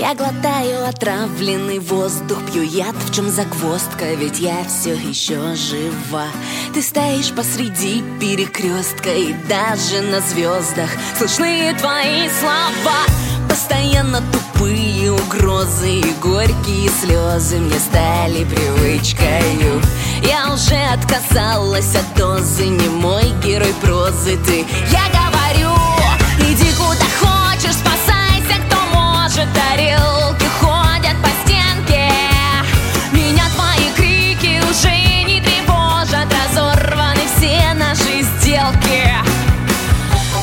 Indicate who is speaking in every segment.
Speaker 1: Я глотаю отравленный воздух Пью яд, в чем загвоздка Ведь я все еще жива. Ты стоишь посреди перекрестка И даже на звездах Слышны твои слова. Постоянно тупые угрозы И горькие слезы Мне стали привычкою. Я уже отказалась от дозы Не мой герой прозы ты. Я говорю, Тарелки ходят по стенке. Меня твои крики уже не тревожат. Разорваны все наши сделки.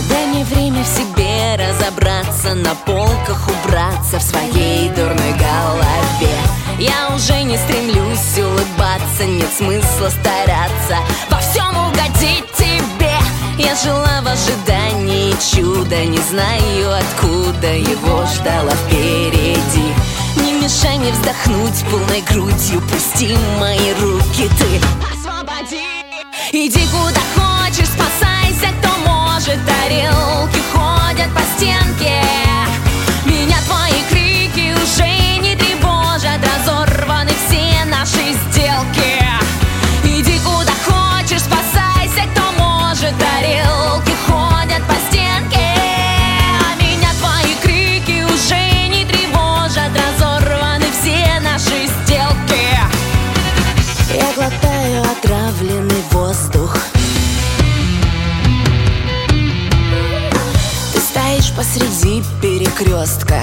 Speaker 1: Дай мне время в себе разобраться На полках убраться в своей дурной голове. Я уже не стремлюсь улыбаться Нет смысла стараться. Во всем угодить Я жила в ожидании чуда Не знаю откуда его ждала впереди. Не мешай мне вздохнуть полной грудью Пусти мои руки, ты освободи. Иди куда хочешь, спасайся, кто может. Тарелки ходят по стенке. Меня твои крики уже не тревожат. Разорваны все наши сделки посреди перекрестка.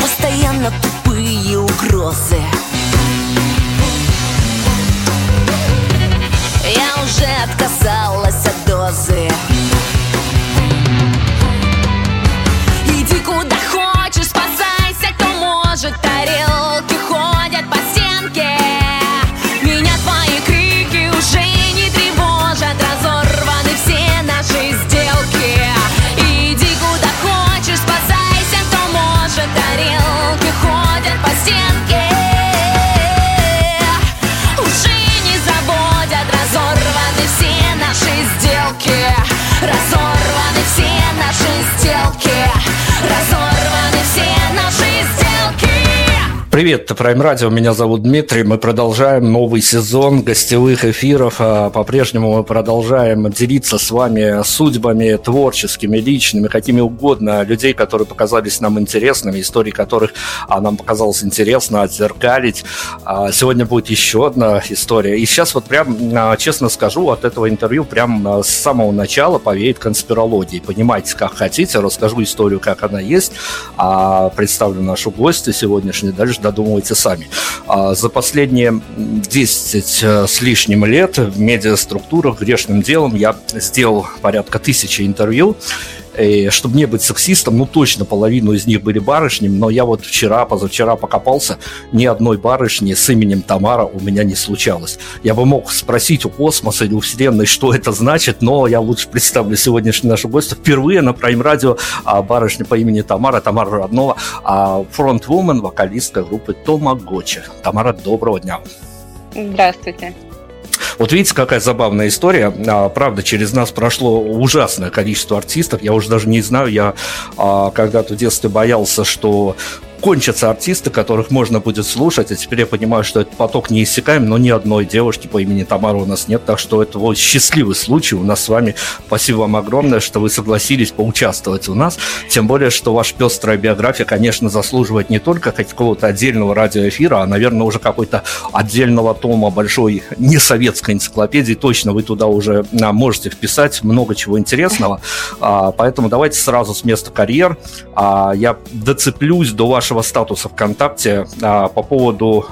Speaker 1: Постоянно тупые угрозы. Я уже отказалась от дозы
Speaker 2: Привет, это Prime Radio, меня зовут Дмитрий. Мы продолжаем новый сезон гостевых эфиров. А, По-прежнему мы продолжаем делиться с вами судьбами творческими, личными, какими угодно людей, которые показались нам интересными, истории которых а, нам показалось интересно отзеркалить. А, Сегодня будет еще одна история. И сейчас вот прям, честно скажу, от этого интервью прям с самого начала повеет конспирологией. Понимаете, как хотите, расскажу историю, как она есть, представлю нашу гостью сегодняшнюю, дальше додумывайте сами. А, За последние 10 э, с лишним лет в медиаструктурах грешным делом я сделал порядка тысячи интервью. И чтобы не быть сексистом, ну точно половину из них были барышнями, но я вот вчера, позавчера покопался, ни одной барышни с именем Тамара у меня не случалось. Я бы мог спросить у космоса или у Вселенной, что это значит, но я лучше представлю сегодняшнюю нашу гостью. Впервые на Prime Radio а, барышня по имени Тамара, Тамара Роднова, а, фронтвумен, вокалистка группы Томагочи. Тамара, доброго дня.
Speaker 3: Здравствуйте.
Speaker 2: Вот видите, какая забавная история. А, Правда, через нас прошло ужасное количество артистов. Я уже даже не знаю, я а, когда-то в детстве боялся, что кончатся артисты, которых можно будет слушать, а теперь я понимаю, что этот поток неиссякаем, но ни одной девушки по имени Тамара у нас нет, так что это вот счастливый случай у нас с вами. Спасибо вам огромное, что вы согласились поучаствовать у нас, тем более, что ваша пестрая биография, конечно, заслуживает не только какого-то отдельного радиоэфира, а, наверное, уже какой-то отдельного тома большой несоветской энциклопедии, точно вы туда уже а, можете вписать много чего интересного, А, поэтому давайте сразу с места карьер. А, Я доцеплюсь до вашего статуса ВКонтакте а, по поводу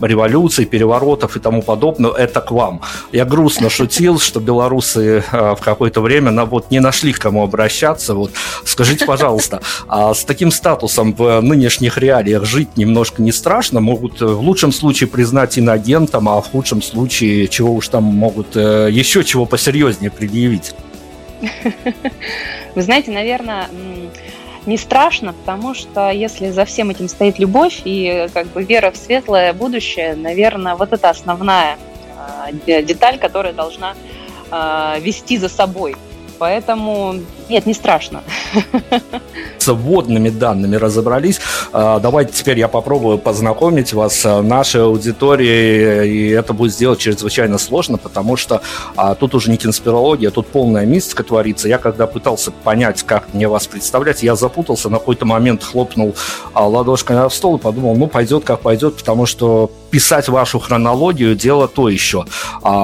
Speaker 2: революций, переворотов и тому подобное, это к вам. Я грустно шутил, что белорусы в какое-то время на, вот, не нашли к кому обращаться. Вот. Скажите, пожалуйста, а с таким статусом в нынешних реалиях жить немножко не страшно? Могут в лучшем случае признать иногентом, а в худшем случае чего уж там могут еще чего посерьезнее предъявить?
Speaker 3: Вы знаете, наверное, не страшно, потому что если за всем этим стоит любовь и как бы вера в светлое будущее, наверное, вот это основная а, деталь, которая должна а, вести за собой. Поэтому нет, не страшно.
Speaker 2: С вводными данными разобрались. А, давайте теперь я попробую познакомить вас с нашей аудиторией, и это будет сделать чрезвычайно сложно, потому что а, тут уже не конспирология, тут полная мистика творится. Я когда пытался понять, как мне вас представлять, я запутался, на какой-то момент хлопнул а, ладошкой в стол и подумал, ну, пойдет как пойдет, потому что писать вашу хронологию дело то еще.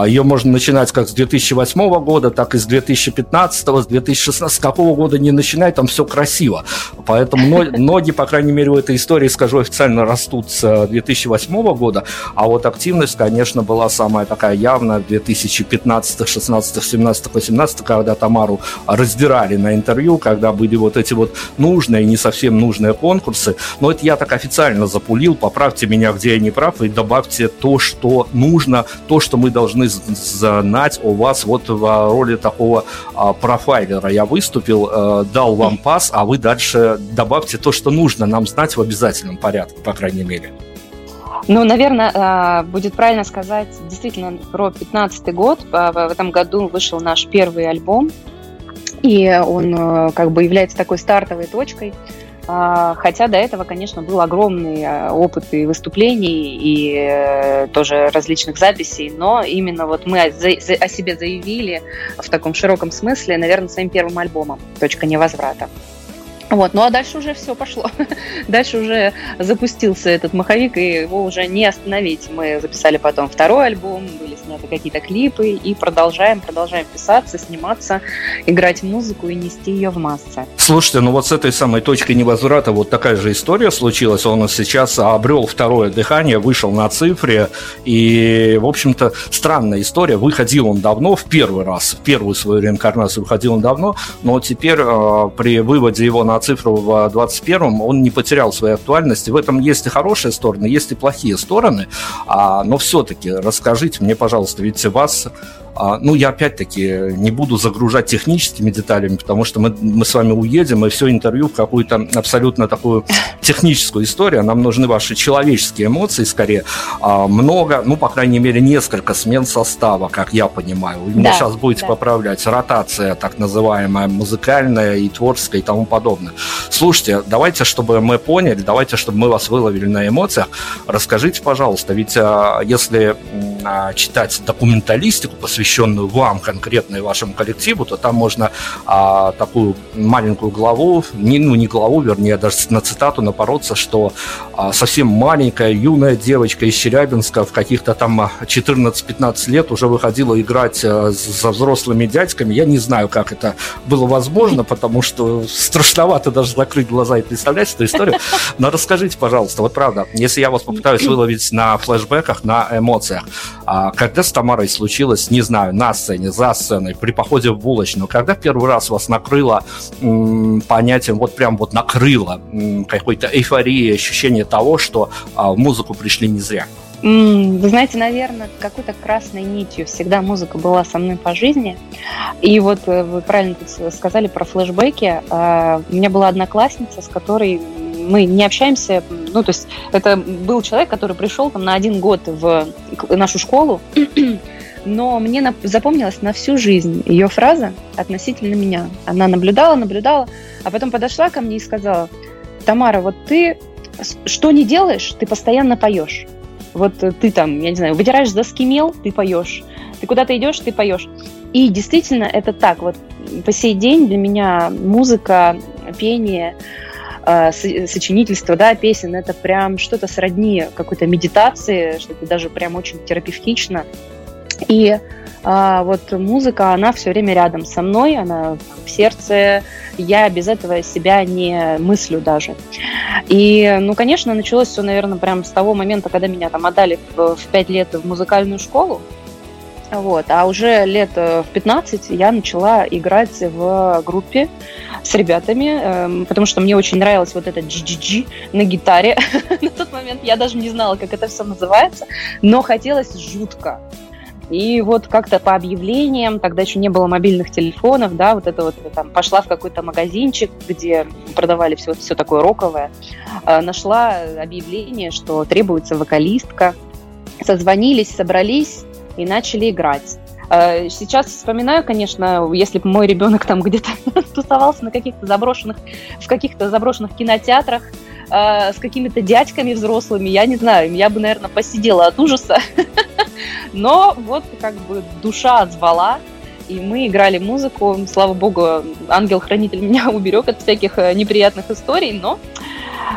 Speaker 2: Ее можно начинать как с 2008 года, так и с 2015, с 2016 с какого года не начинай, там все красиво. Поэтому ноги, по крайней мере, в этой истории, скажу официально, растут с 2008 года, а вот активность, конечно, была самая такая явная в 2015, 16, 17, 18, когда Тамару раздирали на интервью, когда были вот эти вот нужные и не совсем нужные конкурсы. Но это я так официально запулил, поправьте меня, где я не прав, и добавьте то, что нужно, то, что мы должны знать о вас вот в роли такого а, профайлера. Я выступил выступил, э, дал вам пас, а вы дальше добавьте то, что нужно нам знать в обязательном порядке, по крайней мере.
Speaker 3: Ну, наверное, э, будет правильно сказать действительно про 15 год. В этом году вышел наш первый альбом, и он э, как бы является такой стартовой точкой – хотя до этого, конечно, был огромный а, опыт и выступлений, и э, тоже различных записей, но именно вот мы о себе заявили в таком широком смысле, наверное, своим первым альбомом «Точка невозврата». Вот, ну а дальше уже все пошло. дальше уже запустился этот маховик, и его уже не остановить. Мы записали потом второй альбом, были сняты какие-то клипы, и продолжаем, продолжаем писаться, сниматься, играть музыку и нести ее в массы.
Speaker 2: Слушайте, ну вот с этой самой точки невозврата вот такая же история случилась. Он сейчас обрел второе дыхание, вышел на цифре, и, в общем-то, странная история. Выходил он давно, в первый раз, в первую свою реинкарнацию выходил он давно, но теперь э, при выводе его на цифру в 21-м, он не потерял своей актуальности. В этом есть и хорошие стороны, есть и плохие стороны. А, но все-таки расскажите мне, пожалуйста, ведь вас ну, я опять-таки не буду загружать техническими деталями, потому что мы, мы с вами уедем, и все интервью в какую-то абсолютно такую техническую историю. Нам нужны ваши человеческие эмоции скорее. А, много, ну, по крайней мере, несколько смен состава, как я понимаю. Вы да, меня сейчас будете да. поправлять. Ротация так называемая, музыкальная и творческая и тому подобное. Слушайте, давайте, чтобы мы поняли, давайте, чтобы мы вас выловили на эмоциях, расскажите, пожалуйста, ведь а, если читать документалистику, посвященную посвященную вам конкретно и вашему коллективу, то там можно а, такую маленькую главу, не, ну не главу, вернее, даже на цитату напороться, что а, совсем маленькая юная девочка из Челябинска в каких-то там 14-15 лет уже выходила играть а, за взрослыми дядьками. Я не знаю, как это было возможно, потому что страшновато даже закрыть глаза и представлять эту историю. Но расскажите, пожалуйста, вот правда, если я вас попытаюсь выловить на флешбеках, на эмоциях, а, когда с Тамарой случилось, не знаю, знаю, на сцене, за сценой, при походе в булочную, когда первый раз вас накрыло м, понятием, вот прям вот накрыло м, какой-то эйфории, ощущение того, что а, в музыку пришли не зря?
Speaker 3: Вы знаете, наверное, какой-то красной нитью всегда музыка была со мной по жизни. И вот э, вы правильно сказали про флешбеки. А, у меня была одноклассница, с которой мы не общаемся. Ну, то есть это был человек, который пришел там на один год в нашу школу, но мне запомнилась на всю жизнь ее фраза относительно меня. Она наблюдала, наблюдала, а потом подошла ко мне и сказала, Тамара, вот ты что не делаешь, ты постоянно поешь. Вот ты там, я не знаю, вытираешь доски мел, ты поешь. Ты куда-то идешь, ты поешь. И действительно это так. Вот по сей день для меня музыка, пение, э, сочинительство, да, песен, это прям что-то сродни какой-то медитации, что-то даже прям очень терапевтично. И а, вот музыка, она все время рядом со мной, она в сердце, я без этого себя не мыслю даже. И, ну, конечно, началось все, наверное, прямо с того момента, когда меня там отдали в, 5 лет в музыкальную школу, вот. А уже лет в 15 я начала играть в группе с ребятами, эм, потому что мне очень нравилось вот это GGG на гитаре. на тот момент я даже не знала, как это все называется, но хотелось жутко. И вот как-то по объявлениям, тогда еще не было мобильных телефонов, да, вот это вот там пошла в какой-то магазинчик, где продавали все, все такое роковое, э, нашла объявление, что требуется вокалистка. Созвонились, собрались и начали играть. Э, сейчас вспоминаю, конечно, если бы мой ребенок там где-то тусовался на каких-то заброшенных, в каких-то заброшенных кинотеатрах, э, с какими-то дядьками взрослыми, я не знаю, я бы, наверное, посидела от ужаса. Но вот как бы душа звала, и мы играли музыку. Слава богу, ангел-хранитель меня уберег от всяких э, неприятных историй, но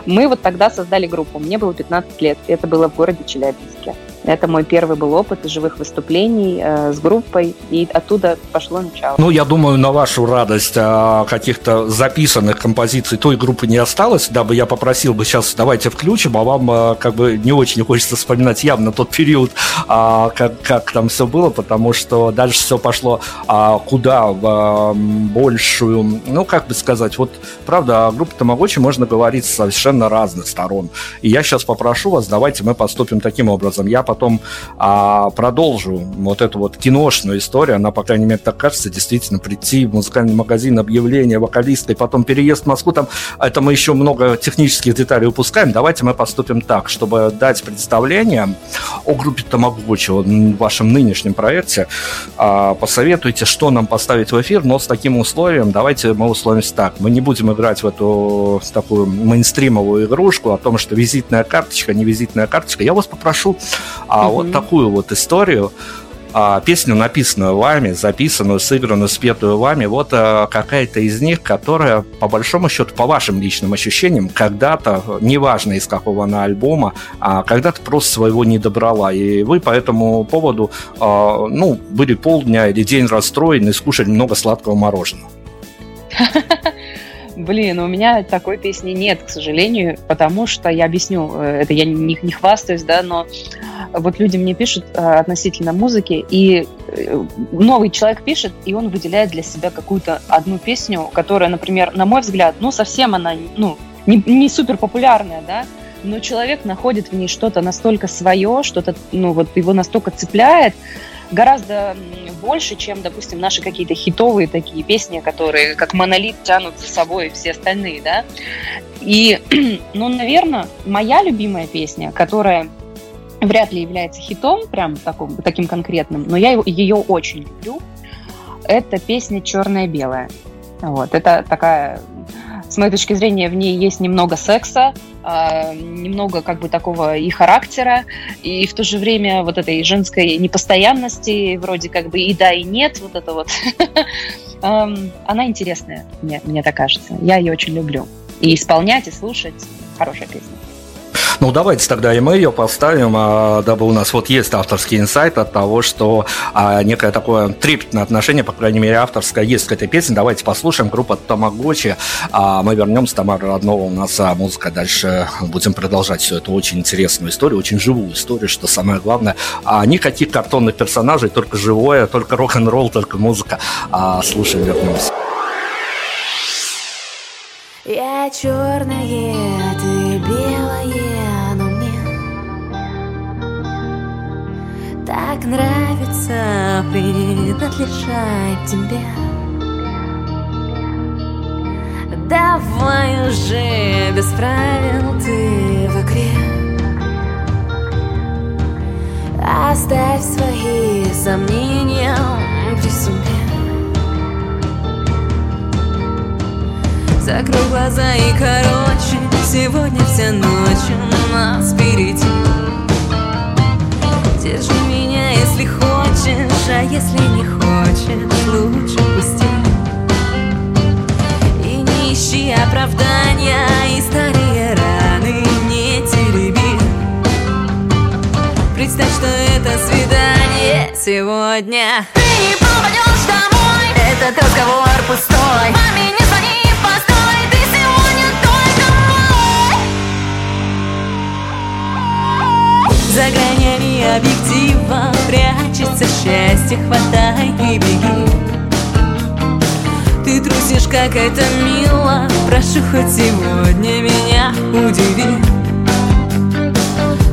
Speaker 3: мы вот тогда создали группу. Мне было 15 лет, это было в городе Челябинске. Это мой первый был опыт живых выступлений э, с группой, и оттуда пошло начало.
Speaker 2: Ну, я думаю, на вашу радость а, каких-то записанных композиций той группы не осталось, дабы я попросил бы сейчас давайте включим, а вам а, как бы не очень хочется вспоминать явно тот период, а, как, как там все было, потому что дальше все пошло а, куда в а, большую, ну, как бы сказать, вот, правда, о группе Тамагочи можно говорить с совершенно разных сторон. И я сейчас попрошу вас, давайте мы поступим таким образом. Я потом а, продолжу. Вот эту вот киношную историю, она, по крайней мере, так кажется, действительно прийти в музыкальный магазин, объявление вокалиста, и потом переезд в Москву, там, это мы еще много технических деталей упускаем, давайте мы поступим так, чтобы дать представление о группе Тамагочи, в вашем нынешнем проекте, а, посоветуйте, что нам поставить в эфир, но с таким условием, давайте мы условимся так, мы не будем играть в эту такую мейнстримовую игрушку о том, что визитная карточка, не визитная карточка, я вас попрошу а угу. вот такую вот историю, а, песню, написанную вами, записанную, сыгранную, спетую вами, вот а, какая-то из них, которая, по большому счету, по вашим личным ощущениям, когда-то, неважно из какого она альбома, а когда-то просто своего не добрала. И вы по этому поводу, а, ну, были полдня или день расстроены, скушали много сладкого мороженого.
Speaker 3: Блин, у меня такой песни нет, к сожалению, потому что, я объясню, э, это я не, не хвастаюсь, да, но вот люди мне пишут э, относительно музыки, и э, новый человек пишет, и он выделяет для себя какую-то одну песню, которая, например, на мой взгляд, ну, совсем она, ну, не, не супер популярная, да, но человек находит в ней что-то настолько свое, что-то, ну, вот его настолько цепляет, гораздо больше, чем, допустим, наши какие-то хитовые такие песни, которые как монолит тянут за собой все остальные, да. И, ну, наверное, моя любимая песня, которая вряд ли является хитом, прям таком, таким конкретным, но я ее очень люблю, это песня «Черная-белая». Вот, это такая с моей точки зрения, в ней есть немного секса, а, немного как бы такого и характера, и в то же время вот этой женской непостоянности, вроде как бы и да, и нет, вот это вот. Она интересная, мне, мне так кажется. Я ее очень люблю. И исполнять, и слушать хорошая песня.
Speaker 2: Ну, давайте тогда и мы ее поставим, а, дабы у нас вот есть авторский инсайт от того, что а, некое такое трепетное отношение, по крайней мере, авторское есть к этой песне. Давайте послушаем. Группа Тамагочи. А мы вернемся. Тамара Роднова у нас музыка. Дальше будем продолжать всю эту очень интересную историю, очень живую историю, что самое главное. Никаких картонных персонажей, только живое, только рок-н-ролл, только музыка. Слушаем, вернемся.
Speaker 1: Я черная, ты так нравится принадлежать тебе. Давай уже без правил ты в игре. Оставь свои сомнения при себе. Закрой глаза и короче Сегодня вся ночь у нас впереди. Держи если хочешь А если не хочешь, лучше пусти. И не ищи оправдания И старые раны не тереби. Представь, что это свидание сегодня. Ты не попадешь домой. Этот разговор пустой. Маме не За гранями объектива. Прячется счастье, хватай и беги. Ты трусишь, как это мило. Прошу, хоть сегодня меня удиви.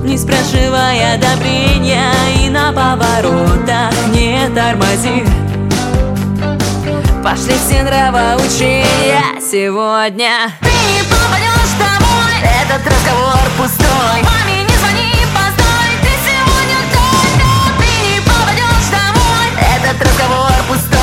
Speaker 1: Не спрашивая одобрения И на поворотах не тормози. Пошли все нравоучения сегодня. Ты не попадешь домой. Этот разговор пустой домой Этот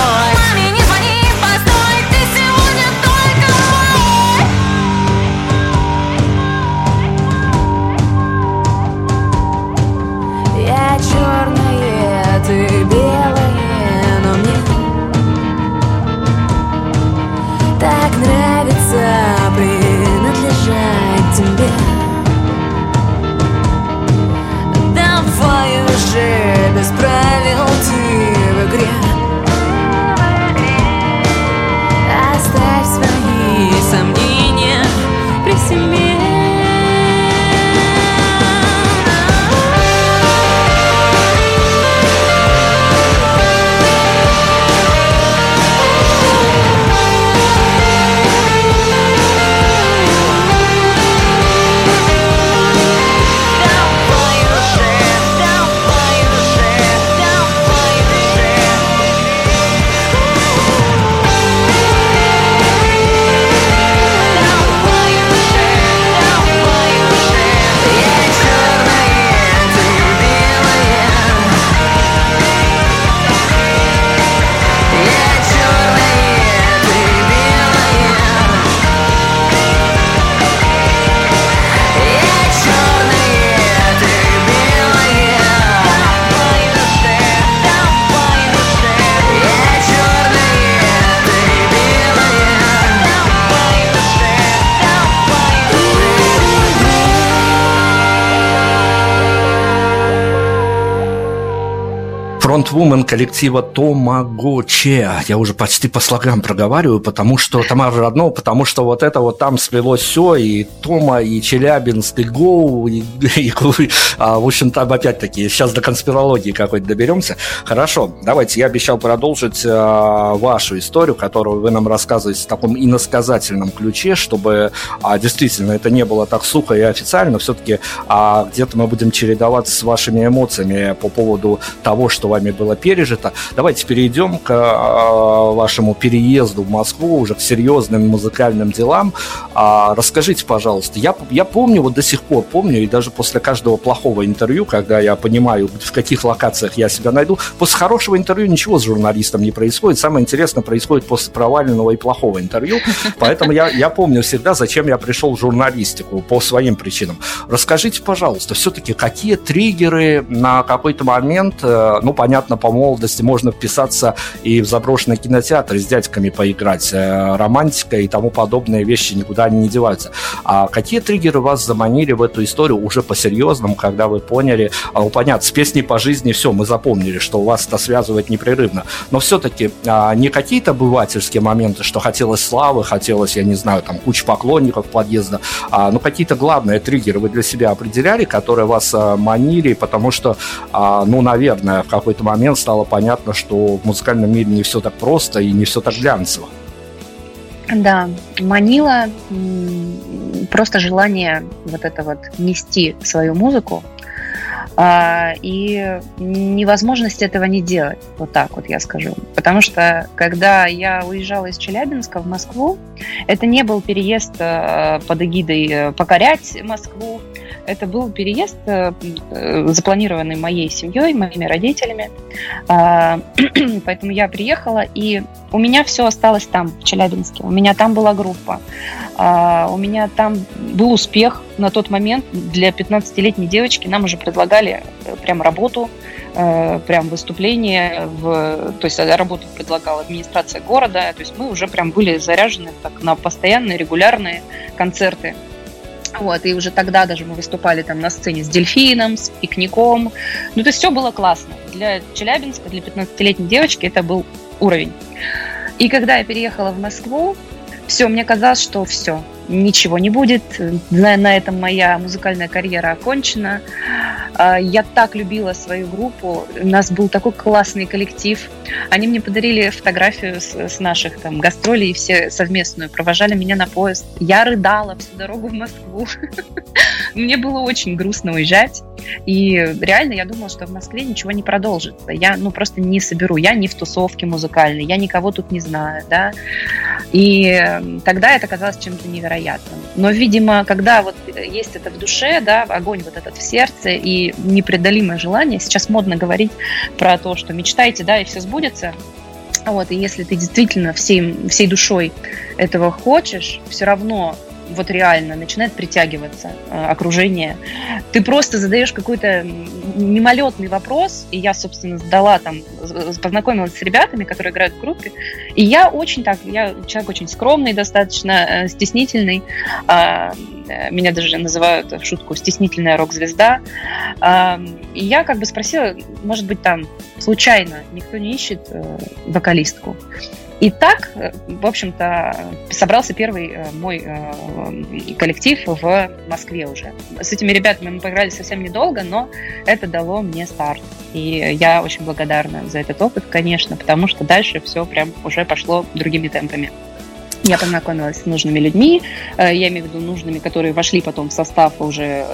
Speaker 2: фронтвумен коллектива Томагоче. Я уже почти по слогам проговариваю, потому что Тамара Роднова, потому что вот это вот там сплелось все, и Тома, и Челябинск, и Гоу, и, и, а, в общем, там опять-таки, сейчас до конспирологии какой-то доберемся. Хорошо, давайте, я обещал продолжить а, вашу историю, которую вы нам рассказываете в таком иносказательном ключе, чтобы а, действительно это не было так сухо и официально, все-таки а, где-то мы будем чередоваться с вашими эмоциями по поводу того, что вами было пережито. Давайте перейдем к а, вашему переезду в Москву, уже к серьезным музыкальным делам. А, расскажите, пожалуйста, я, я помню, вот до сих пор помню, и даже после каждого плохого интервью, когда я понимаю, в каких локациях я себя найду, после хорошего интервью ничего с журналистом не происходит. Самое интересное происходит после проваленного и плохого интервью. Поэтому я, я помню всегда, зачем я пришел в журналистику, по своим причинам. Расскажите, пожалуйста, все-таки какие триггеры на какой-то момент, э, ну, понятно, по молодости можно вписаться и в заброшенный кинотеатр с дядьками поиграть. Э, Романтика и тому подобные вещи никуда не деваются. А какие триггеры вас заманили в эту историю уже по-серьезному, когда вы поняли, а, ну, понятно, с песней по жизни все, мы запомнили, что вас это связывает непрерывно. Но все-таки а, не какие-то обывательские моменты, что хотелось славы, хотелось, я не знаю, там, куча поклонников подъезда, а, ну, какие-то главные триггеры вы для себя определяли, которые вас а, манили, потому что, а, ну, наверное, в какой-то момент стало понятно, что в музыкальном мире не все так просто и не все так глянцево.
Speaker 3: Да, манила просто желание вот это вот нести свою музыку а, и невозможность этого не делать, вот так вот я скажу. Потому что когда я уезжала из Челябинска в Москву, это не был переезд э, под эгидой э, покорять Москву, это был переезд, э, э, запланированный моей семьей, моими родителями. А, Поэтому я приехала, и у меня все осталось там, в Челябинске. У меня там была группа. А, У меня там был успех на тот момент. Для 15-летней девочки нам уже предлагали э, прям работу, прям выступление. В, то есть работу предлагала администрация города. То есть мы уже прям были заряжены так, на постоянные, регулярные концерты. Вот, и уже тогда даже мы выступали там на сцене с дельфином, с пикником. Ну, то есть все было классно. Для Челябинска, для 15-летней девочки это был уровень. И когда я переехала в Москву, все, мне казалось, что все, ничего не будет, на, на этом моя музыкальная карьера окончена. А, я так любила свою группу, у нас был такой классный коллектив. Они мне подарили фотографию с, с наших там гастролей, все совместную, провожали меня на поезд. Я рыдала всю дорогу в Москву. Мне было очень грустно уезжать. И реально я думала, что в Москве ничего не продолжится. Я ну просто не соберу. Я не в тусовке музыкальной, я никого тут не знаю, да. И тогда это казалось чем-то невероятным. Но, видимо, когда вот есть это в душе, да, огонь вот этот в сердце и непреодолимое желание, сейчас модно говорить про то, что мечтайте, да, и все сбудется, вот, и если ты действительно всей, всей душой этого хочешь, все равно вот реально начинает притягиваться э, окружение. Ты просто задаешь какой-то мимолетный вопрос, и я, собственно, задала там, познакомилась с ребятами, которые играют в группе, и я очень так, я человек очень скромный, достаточно э, стеснительный, э, меня даже называют в шутку стеснительная рок-звезда, э, и я как бы спросила, может быть, там случайно никто не ищет вокалистку. И так, э, в общем-то, собрался первый э, мой э, коллектив в Москве уже. С этими ребятами мы поиграли совсем недолго, но это дало мне старт. И я очень благодарна за этот опыт, конечно, потому что дальше все прям уже пошло другими темпами. Я познакомилась с нужными людьми, я имею в виду нужными, которые вошли потом в состав уже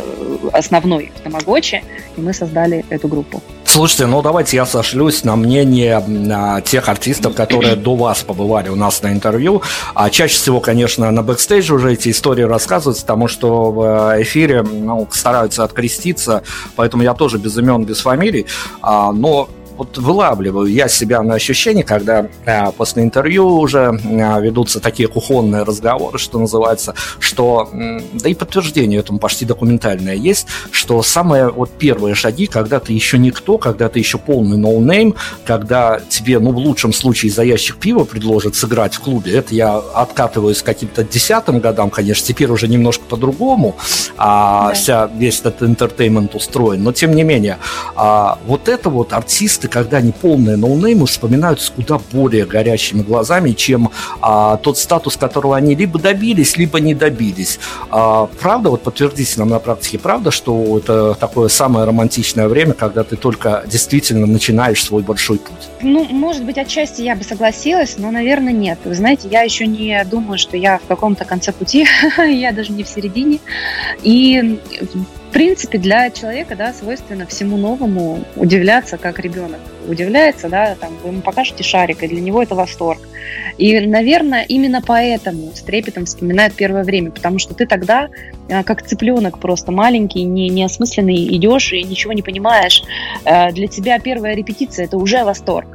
Speaker 3: основной в Тамагочи, и мы создали эту группу.
Speaker 2: Слушайте, ну давайте я сошлюсь на мнение а, тех артистов, которые до вас побывали у нас на интервью. А чаще всего, конечно, на бэкстейдже уже эти истории рассказываются, потому что в э, эфире ну, стараются откреститься, поэтому я тоже без имен, без фамилий. А, но вот вылавливаю я себя на ощущение, когда а, после интервью уже а, ведутся такие кухонные разговоры, что называется, что, да и подтверждение этому почти документальное есть, что самые вот первые шаги, когда ты еще никто, когда ты еще полный no-name, когда тебе, ну, в лучшем случае за ящик пива предложат сыграть в клубе, это я откатываюсь к каким-то десятым годам, конечно, теперь уже немножко по-другому, а, да. вся, весь этот entertainment устроен, но тем не менее, а, вот это вот артисты, когда они полные ноунеймы, вспоминаются куда более горящими глазами, чем а, тот статус, которого они либо добились, либо не добились. А, правда, вот подтвердите нам на практике, правда, что это такое самое романтичное время, когда ты только действительно начинаешь свой большой путь?
Speaker 3: Ну, может быть, отчасти я бы согласилась, но, наверное, нет. Вы знаете, я еще не думаю, что я в каком-то конце пути, я даже не в середине. И в принципе, для человека, да, свойственно всему новому удивляться, как ребенок удивляется, да, там, вы ему покажете шарик, и для него это восторг. И, наверное, именно поэтому с трепетом вспоминает первое время, потому что ты тогда, э, как цыпленок просто маленький, не, неосмысленный, идешь и ничего не понимаешь. Э, для тебя первая репетиция – это уже восторг.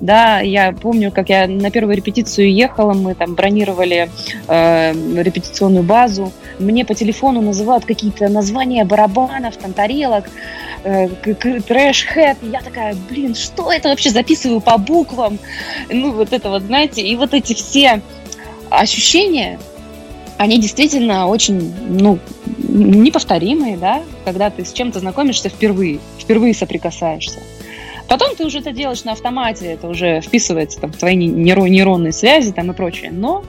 Speaker 3: Да, я помню, как я на первую репетицию ехала, мы там бронировали э, репетиционную базу, мне по телефону называют какие-то названия барабанов, там, тарелок, э, трэш-хэт, я такая, блин, что это вообще, записываю по буквам, ну, вот это вот, знаете, и вот эти все ощущения, они действительно очень, ну, неповторимые, да, когда ты с чем-то знакомишься впервые, впервые соприкасаешься. Потом ты уже это делаешь на автомате, это уже вписывается там, в твои нейронные связи там, и прочее. Но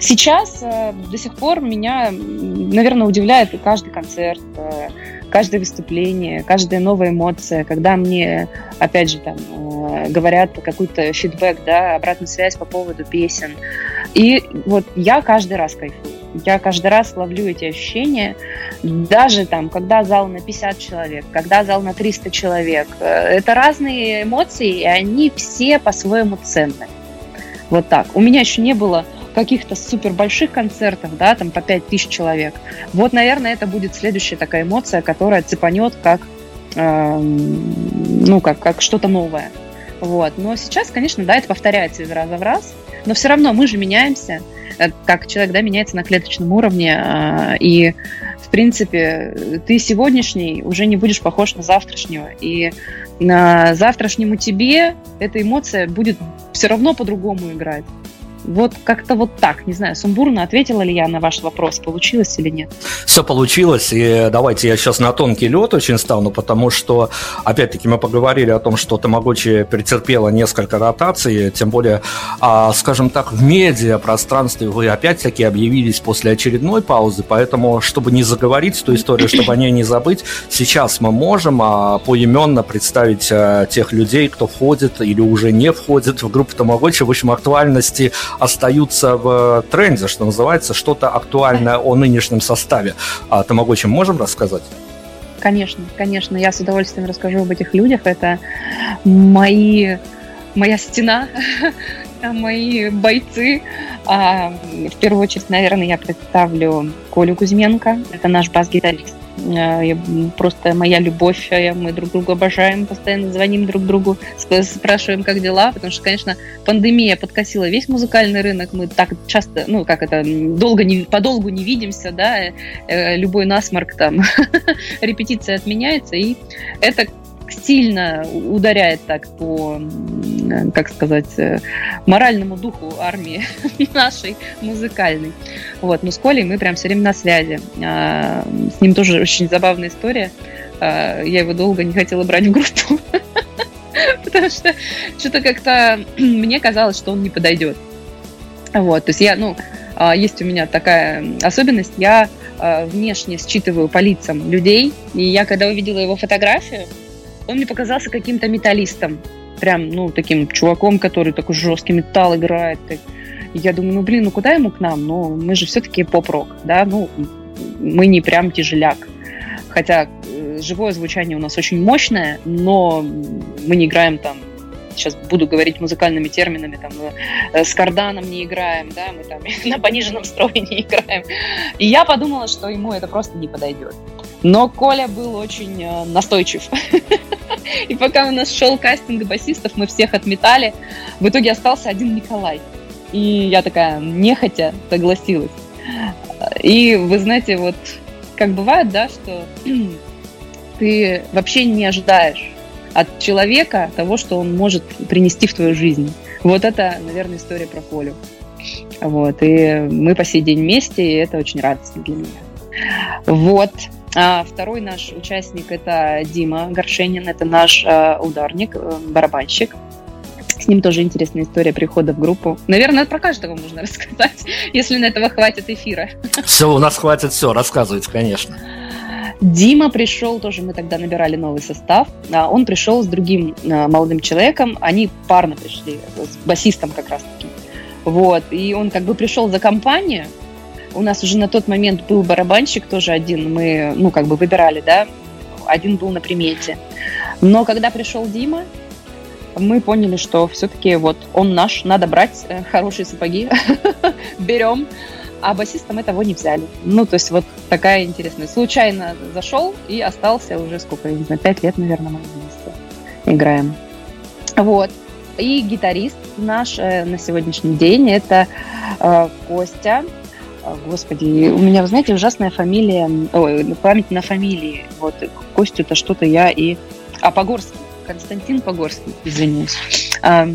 Speaker 3: сейчас э, до сих пор меня, наверное, удивляет каждый концерт, э, каждое выступление, каждая новая эмоция, когда мне, опять же, там, э, говорят какой-то фидбэк, да, обратную связь по поводу песен. И вот я каждый раз кайфую. Я каждый раз ловлю эти ощущения, даже там, когда зал на 50 человек, когда зал на 300 человек. Э, это разные эмоции, и они все по-своему ценны. Вот так. У меня еще не было каких-то супер больших концертов, да, там по 5000 человек. Вот, наверное, это будет следующая такая эмоция, которая цепанет как, э, ну, как, как что-то новое. Вот. Но сейчас, конечно, да, это повторяется из раза в раз, но все равно мы же меняемся, э, как человек, да, меняется на клеточном уровне, э, и, в принципе, ты сегодняшний уже не будешь похож на завтрашнего, и на завтрашнему тебе эта эмоция будет все равно по-другому играть. Вот как-то вот так, не знаю, сумбурно ответила ли я на ваш вопрос, получилось или нет?
Speaker 2: Все получилось, и давайте я сейчас на тонкий лед очень стану, потому что, опять-таки, мы поговорили о том, что Тамагочи претерпела несколько ротаций, тем более, а, скажем так, в медиапространстве вы опять-таки объявились после очередной паузы, поэтому, чтобы не заговорить эту историю, чтобы о ней не забыть, сейчас мы можем а, поименно представить а, тех людей, кто входит или уже не входит в группу Тамагочи, в общем, актуальности остаются в тренде, что называется, что-то актуальное о нынешнем составе. А Тамагочи можем рассказать?
Speaker 3: Конечно, конечно, я с удовольствием расскажу об этих людях. Это мои, моя стена, мои бойцы. А, в первую очередь, наверное, я представлю Колю Кузьменко. Это наш бас-гитарист. Э, просто моя любовь, э, мы друг друга обожаем, постоянно звоним друг другу, спрашиваем, как дела, потому что, конечно, пандемия подкосила весь музыкальный рынок, мы так часто, ну, как это, долго не, подолгу не видимся, да, э, любой насморк там, репетиция отменяется, и это сильно ударяет так по, как сказать, э, моральному духу армии нашей музыкальной. Вот, но с Колей мы прям все время на связи. А, с ним тоже очень забавная история. А, я его долго не хотела брать в группу, потому что что-то как-то мне казалось, что он не подойдет. Вот, то есть я, ну, а, есть у меня такая особенность, я внешне считываю по лицам людей, и я когда увидела его фотографию, он мне показался каким-то металлистом. Прям, ну, таким чуваком, который такой жесткий металл играет. я думаю, ну, блин, ну куда ему к нам? Ну, мы же все-таки поп-рок, да, ну, мы не прям тяжеляк. Хотя э, живое звучание у нас очень мощное, но мы не играем там сейчас буду говорить музыкальными терминами, там, э, с карданом не играем, да, мы там на пониженном строе не играем. И я подумала, что ему это просто не подойдет. Но Коля был очень э, настойчив. И пока у нас шел кастинг басистов, мы всех отметали. В итоге остался один Николай. И я такая нехотя согласилась. И вы знаете, вот как бывает, да, что ты вообще не ожидаешь от человека того, что он может принести в твою жизнь. Вот это, наверное, история про Колю. Вот, и мы по сей день вместе, и это очень радостно для меня. Вот. А второй наш участник это Дима Горшенин, это наш э, ударник, э, барабанщик. С ним тоже интересная история прихода в группу. Наверное, про каждого можно рассказать, если на этого хватит эфира.
Speaker 2: Все, у нас хватит все, рассказывать, конечно.
Speaker 3: Дима пришел, тоже мы тогда набирали новый состав. А, он пришел с другим а, молодым человеком, они парно пришли, с басистом как раз-таки. Вот, и он как бы пришел за компанию, у нас уже на тот момент был барабанщик тоже один, мы, ну, как бы выбирали, да, один был на примете. Но когда пришел Дима, мы поняли, что все-таки вот он наш, надо брать э, хорошие сапоги, берем, а басистом этого не взяли. Ну, то есть вот такая интересная. Случайно зашел и остался уже сколько, я не знаю, пять лет, наверное, мы вместе играем. Вот. И гитарист наш э, на сегодняшний день это э, Костя. Господи, у меня, вы знаете, ужасная фамилия, ой, память на фамилии. Вот, Костю-то что-то я и... А, Погорский, Константин Погорский, извиняюсь. А,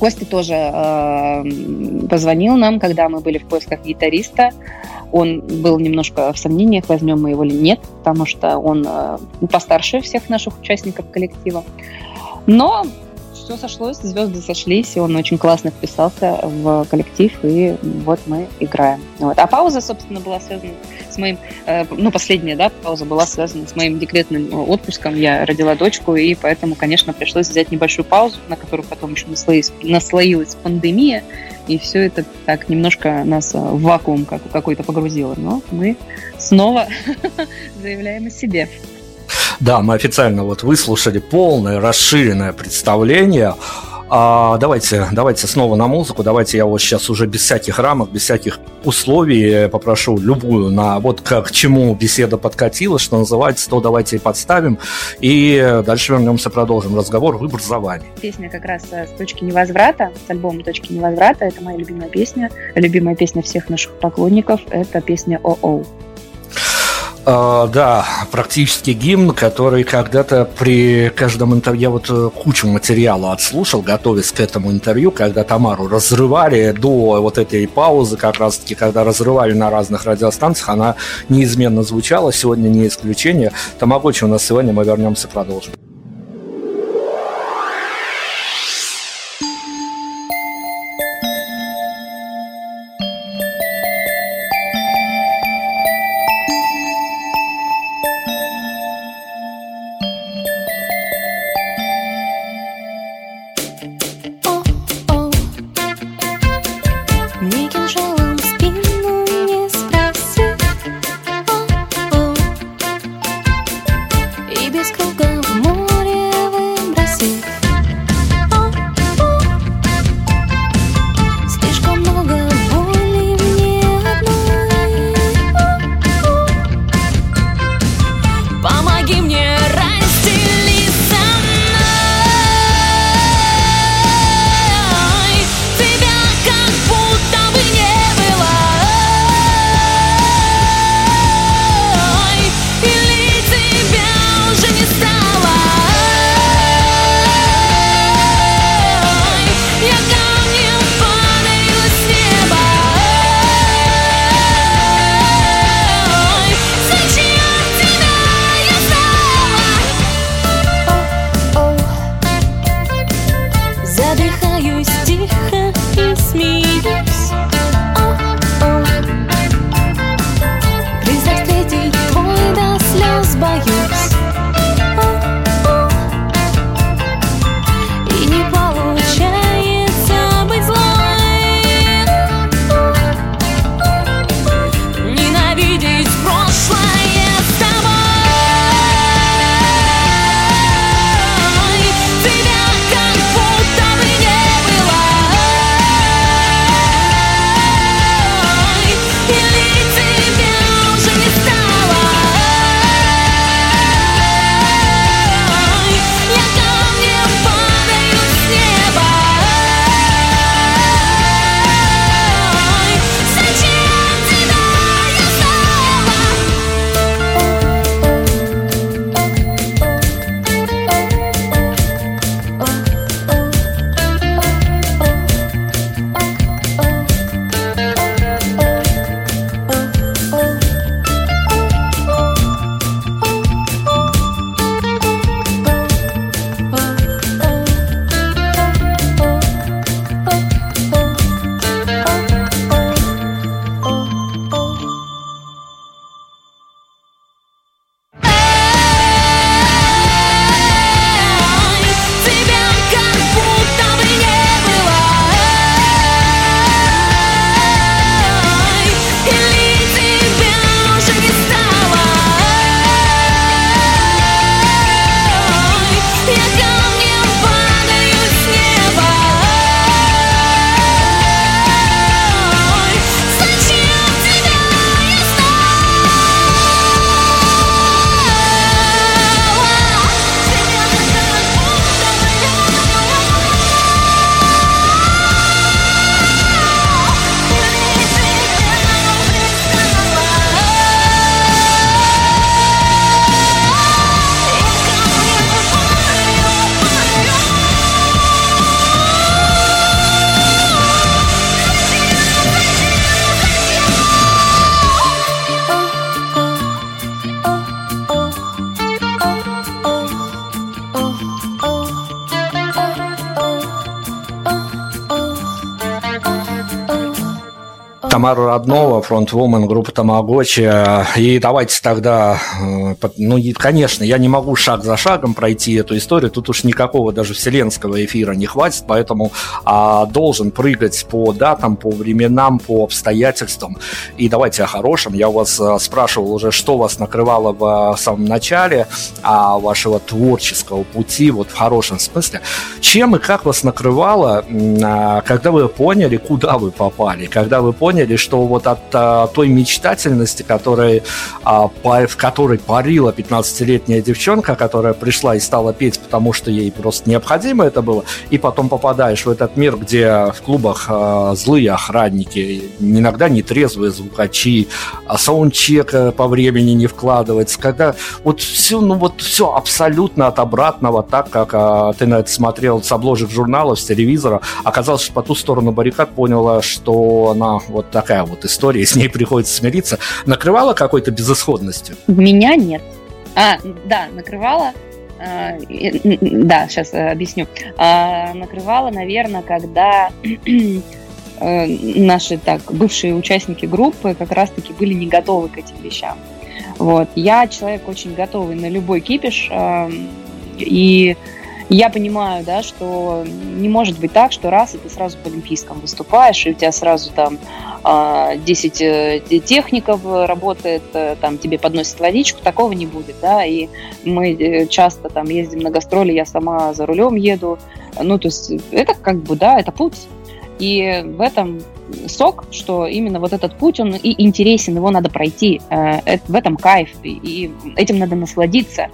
Speaker 3: Костя тоже э, позвонил нам, когда мы были в поисках гитариста. Он был немножко в сомнениях, возьмем мы его или нет, потому что он э, постарше всех наших участников коллектива. Но все сошлось, звезды сошлись, и он очень классно вписался в коллектив, и вот мы играем. Вот. А пауза, собственно, была связана с моим, э, ну, последняя, да, пауза была связана с моим декретным отпуском. Я родила дочку, и поэтому, конечно, пришлось взять небольшую паузу, на которую потом еще наслоилась, наслоилась пандемия, и все это так немножко нас в вакуум как, какой-то погрузило. Но мы снова заявляем о себе.
Speaker 2: Да, мы официально вот выслушали полное расширенное представление а, давайте, давайте снова на музыку. Давайте я вот сейчас уже без всяких рамок, без всяких условий попрошу любую на вот к, к чему беседа подкатила, что называется, то давайте и подставим. И дальше вернемся, продолжим разговор. Выбор за вами.
Speaker 3: Песня как раз э, с точки невозврата, с альбома «Точки невозврата». Это моя любимая песня, любимая песня всех наших поклонников. Это песня «ОО».
Speaker 1: Uh, да, практически гимн, который когда-то при каждом интервью, я вот э, кучу материала отслушал, готовясь к этому интервью, когда Тамару разрывали до вот этой паузы, как раз-таки, когда разрывали на разных радиостанциях, она неизменно звучала, сегодня не исключение. Тамагочи у нас сегодня, мы вернемся, продолжим. Тамару Роднова, фронтвумен группы Тамагочи. И давайте тогда, э, ну, конечно, я не могу шаг за шагом пройти эту историю, тут уж никакого даже вселенского эфира не хватит, поэтому а, должен прыгать по датам, по временам, по обстоятельствам. И давайте о хорошем. Я у вас э, спрашивал уже, что вас накрывало в самом начале а, вашего творческого пути, вот в хорошем смысле. Чем и как вас накрывало, а, когда вы поняли, куда вы попали, когда вы поняли,
Speaker 2: заметили, вот от а, той мечтательности, которой, а, по, в которой парила 15-летняя девчонка, которая пришла и стала петь, потому что ей просто необходимо это было, и потом попадаешь в этот мир, где в клубах а, злые охранники, иногда нетрезвые звукачи, а саундчек э, по времени не вкладывается, когда вот все, ну вот все абсолютно от обратного, так как а, ты на это смотрел с обложек журналов, с телевизора, оказалось, что по ту сторону баррикад поняла, что она вот такая вот история, с ней приходится смириться. Накрывала какой-то безысходностью?
Speaker 3: Меня нет. А, да, накрывала. А, да, сейчас э, объясню. А, накрывала, наверное, когда э, наши так бывшие участники группы как раз-таки были не готовы к этим вещам. Вот. Я человек очень готовый на любой кипиш, и я понимаю, да, что не может быть так, что раз, и ты сразу по Олимпийском выступаешь, и у тебя сразу там 10 а, э, техников работает, э, там тебе подносят водичку, такого не будет, да, и мы э, часто там ездим на гастроли, я сама за рулем еду, ну, то есть это как бы, да, это путь, и в сок, что именно вот этот путь, он и интересен, его надо пройти. В этом кайф, и этим надо насладиться.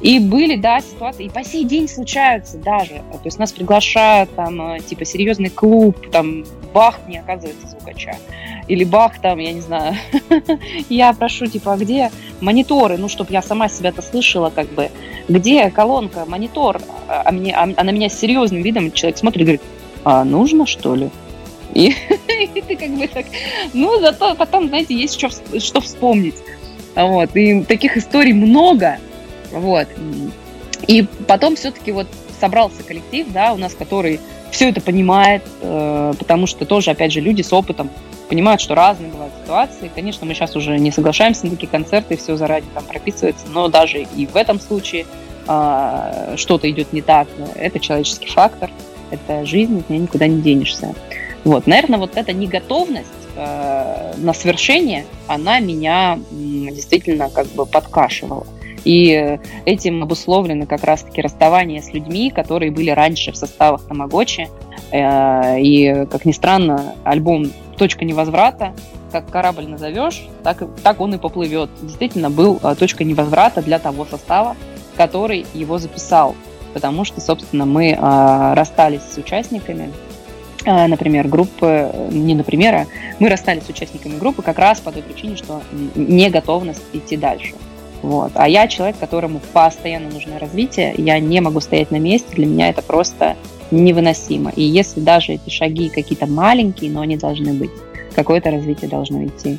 Speaker 3: И были, да, ситуации, и по сей день случаются даже. То есть нас приглашают, там, э, типа, серьезный клуб, там, бах, не оказывается звукача. Или бах, там, я не знаю, я прошу, типа, а где мониторы, ну, чтобы я сама себя-то слышала, как бы, где колонка, монитор, а, а, мне, а, а на меня с серьезным видом человек смотрит и говорит, а нужно, что ли? И, и ты как бы так, ну, зато потом, знаете, есть что, что вспомнить. Вот, и таких историй много, вот. И потом все-таки вот собрался коллектив, да, у нас, который все это понимает, э, потому что тоже, опять же, люди с опытом понимают, что разные бывают ситуации. Конечно, мы сейчас уже не соглашаемся на такие концерты, все заранее там прописывается, но даже и в этом случае э, что-то идет не так. Это человеческий фактор, это жизнь, от нее никуда не денешься. Вот, наверное, вот эта неготовность э, на свершение, она меня э, действительно как бы подкашивала. И этим обусловлено как раз-таки расставание с людьми, которые были раньше в составах Тамагочи. Э, и, как ни странно, альбом «Точка невозврата», как корабль назовешь, так, так он и поплывет. Действительно, был э, точка невозврата для того состава, который его записал. Потому что, собственно, мы э, расстались с участниками, например, группы, не например, а мы расстались с участниками группы как раз по той причине, что не готовность идти дальше. Вот. А я человек, которому постоянно нужно развитие, я не могу стоять на месте, для меня это просто невыносимо. И если даже эти шаги какие-то маленькие, но они должны быть, какое-то развитие должно идти.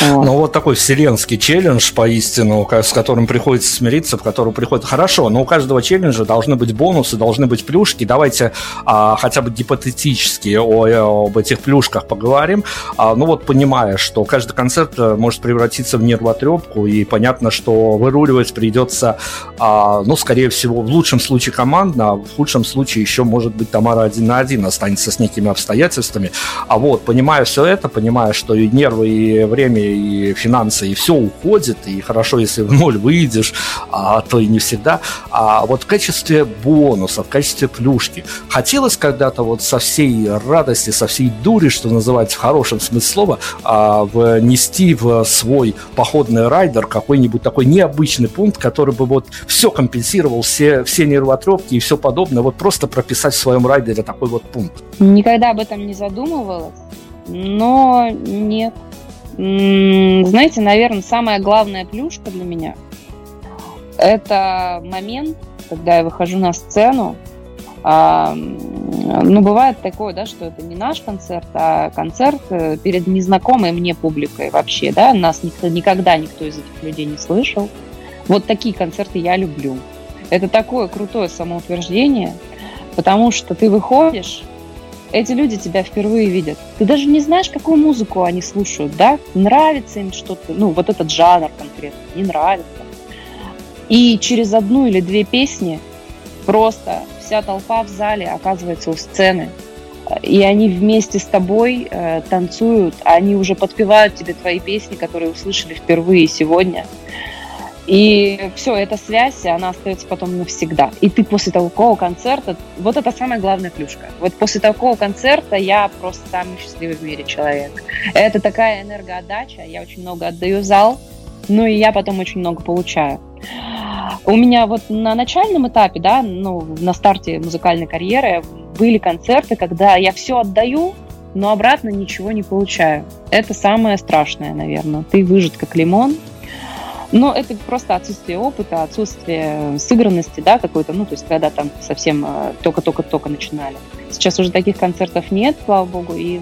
Speaker 2: Вот. Ну, вот такой вселенский челлендж, поистину, с которым приходится смириться, в котором приходит... Хорошо, но у каждого челленджа должны быть бонусы, должны быть плюшки. Давайте а, хотя бы гипотетически о, об этих плюшках поговорим. А, ну, вот понимая, что каждый концерт э, может превратиться в нервотрепку, и понятно, что выруливать придется, а, ну, скорее всего, в лучшем случае командно, а в худшем случае еще, может быть, Тамара один на один останется с некими обстоятельствами. А вот, понимая все это, понимая, что и нервы, и время, и финансы, и все уходит, и хорошо, если в ноль выйдешь, а то и не всегда. А вот в качестве бонуса, в качестве плюшки, хотелось когда-то вот со всей радости, со всей дури, что называется в хорошем смысле слова, а, внести в свой походный райдер какой-нибудь такой необычный пункт, который бы вот все компенсировал, все, все нервотрепки и все подобное, вот просто прописать в своем райдере такой вот пункт.
Speaker 3: Никогда об этом не задумывалась, но нет, знаете, наверное, самая главная плюшка для меня – это момент, когда я выхожу на сцену. А, ну, бывает такое, да, что это не наш концерт, а концерт э, перед незнакомой мне публикой вообще, да, нас никто, никогда никто из этих людей не слышал. Вот такие концерты я люблю. Это такое крутое самоутверждение, потому что ты выходишь, эти люди тебя впервые видят. Ты даже не знаешь, какую музыку они слушают, да? Нравится им что-то, ну, вот этот жанр конкретно, не нравится. И через одну или две песни просто вся толпа в зале оказывается у сцены. И они вместе с тобой э, танцуют, они уже подпевают тебе твои песни, которые услышали впервые сегодня. И все, эта связь, она остается потом навсегда. И ты после такого концерта, вот это самая главная плюшка. Вот после такого концерта я просто самый счастливый в мире человек. Это такая энергоотдача, я очень много отдаю зал, ну и я потом очень много получаю. У меня вот на начальном этапе, да, ну, на старте музыкальной карьеры были концерты, когда я все отдаю, но обратно ничего не получаю. Это самое страшное, наверное. Ты выжат как лимон, но это просто отсутствие опыта, отсутствие сыгранности, да, какой-то, ну, то есть когда там совсем э, только-только-только начинали. Сейчас уже таких концертов нет, слава богу, и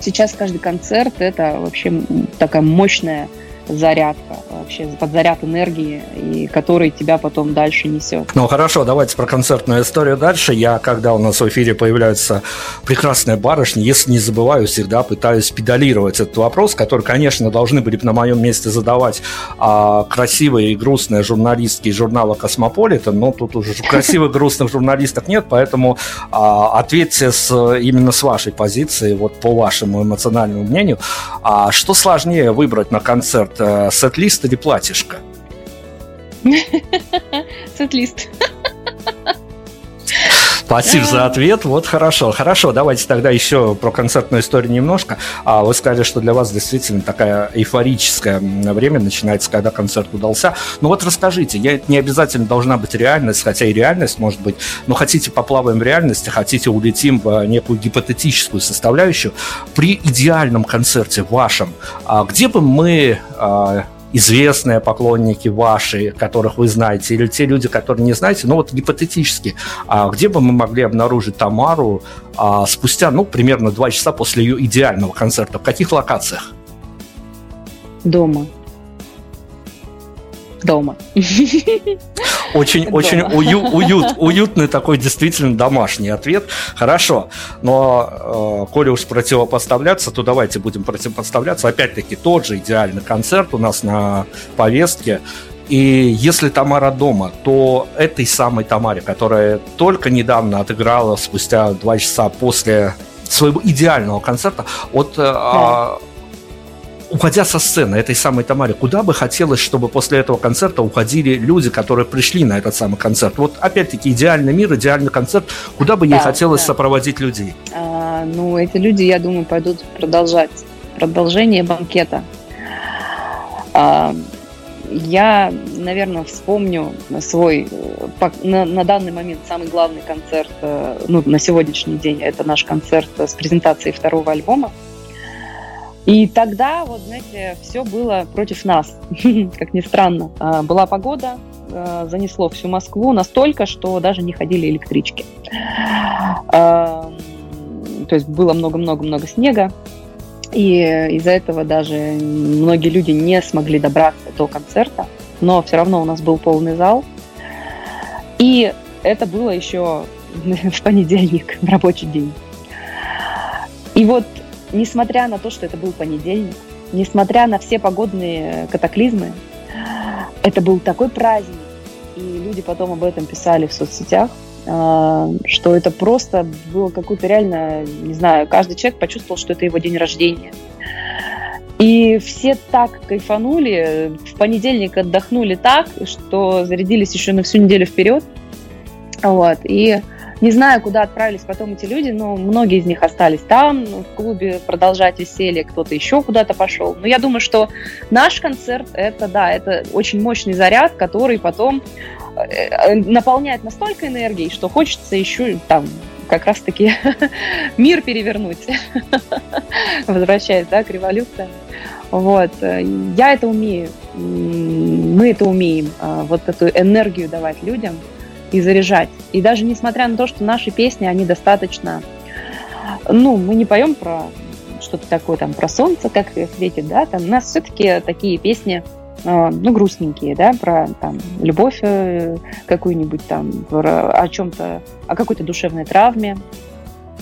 Speaker 3: сейчас каждый концерт – это вообще такая мощная зарядка, вообще подзаряд энергии, и который тебя потом дальше несет.
Speaker 2: Ну хорошо, давайте про концертную историю дальше. Я, когда у нас в эфире появляются прекрасные барышни, если не забываю, всегда пытаюсь педалировать этот вопрос, который, конечно, должны были на моем месте задавать а, красивые и грустные журналистки из журнала «Космополитен», но тут уже красивых грустных журналисток нет, поэтому а, ответьте с, именно с вашей позиции, вот по вашему эмоциональному мнению, а что сложнее выбрать на концерт э, сет-лист или платьишко?
Speaker 3: Сет-лист.
Speaker 2: Спасибо за ответ. Вот хорошо. Хорошо, давайте тогда еще про концертную историю немножко. А вы сказали, что для вас действительно такая эйфорическое время начинается, когда концерт удался. Ну вот расскажите, я, не обязательно должна быть реальность, хотя и реальность может быть, но хотите поплаваем в реальности, хотите улетим в некую гипотетическую составляющую. При идеальном концерте вашем, а где бы мы а, известные поклонники ваши, которых вы знаете, или те люди, которые не знаете, ну вот гипотетически, а где бы мы могли обнаружить Тамару а, спустя, ну, примерно два часа после ее идеального концерта? В каких локациях?
Speaker 3: Дома дома.
Speaker 2: Очень, дома. очень ую, уют, уютный такой действительно домашний ответ. Хорошо, но э, коли уж противопоставляться, то давайте будем противопоставляться. Опять-таки тот же идеальный концерт у нас на повестке. И если Тамара дома, то этой самой Тамаре, которая только недавно отыграла спустя два часа после своего идеального концерта, вот э, да. а, уходя со сцены этой самой Тамаре, куда бы хотелось, чтобы после этого концерта уходили люди, которые пришли на этот самый концерт? Вот опять-таки идеальный мир, идеальный концерт, куда бы да, ей хотелось да. сопроводить людей?
Speaker 3: А, ну, эти люди, я думаю, пойдут продолжать продолжение банкета. А, я, наверное, вспомню свой на, на данный момент самый главный концерт, э, ну, на сегодняшний день, это наш концерт с презентацией второго альбома. И тогда, вот, знаете, все было против нас, как ни странно. А, была погода, а, занесло всю Москву настолько, что даже не ходили электрички. А, то есть было много-много-много снега, и из-за этого даже многие люди не смогли добраться до концерта, но все равно у нас был полный зал. И это было еще в понедельник, в рабочий день. И вот несмотря на то, что это был понедельник, несмотря на все погодные катаклизмы, это был такой праздник, и люди потом об этом писали в соцсетях, а, что это просто было какое-то реально, не знаю, каждый человек почувствовал, что это его день рождения. И все так кайфанули, в понедельник отдохнули так, что зарядились еще на всю неделю вперед. Вот. И не знаю, куда отправились потом эти люди, но многие из них остались там, в клубе продолжать веселье, кто-то еще куда-то пошел. Но я думаю, что наш концерт это, да, это очень мощный заряд, который потом э, наполняет настолько энергией, что хочется еще там как раз-таки мир перевернуть, возвращаясь да, к революции. Вот. Я это умею, мы это умеем, а, вот эту энергию давать людям – и заряжать. И даже несмотря на то, что наши песни, они достаточно... Ну, мы не поем про что-то такое, там, про солнце, как светит, да, там у нас все-таки такие песни, э, ну, грустненькие, да, про там любовь э, какую-нибудь там, о чем-то, о какой-то душевной травме.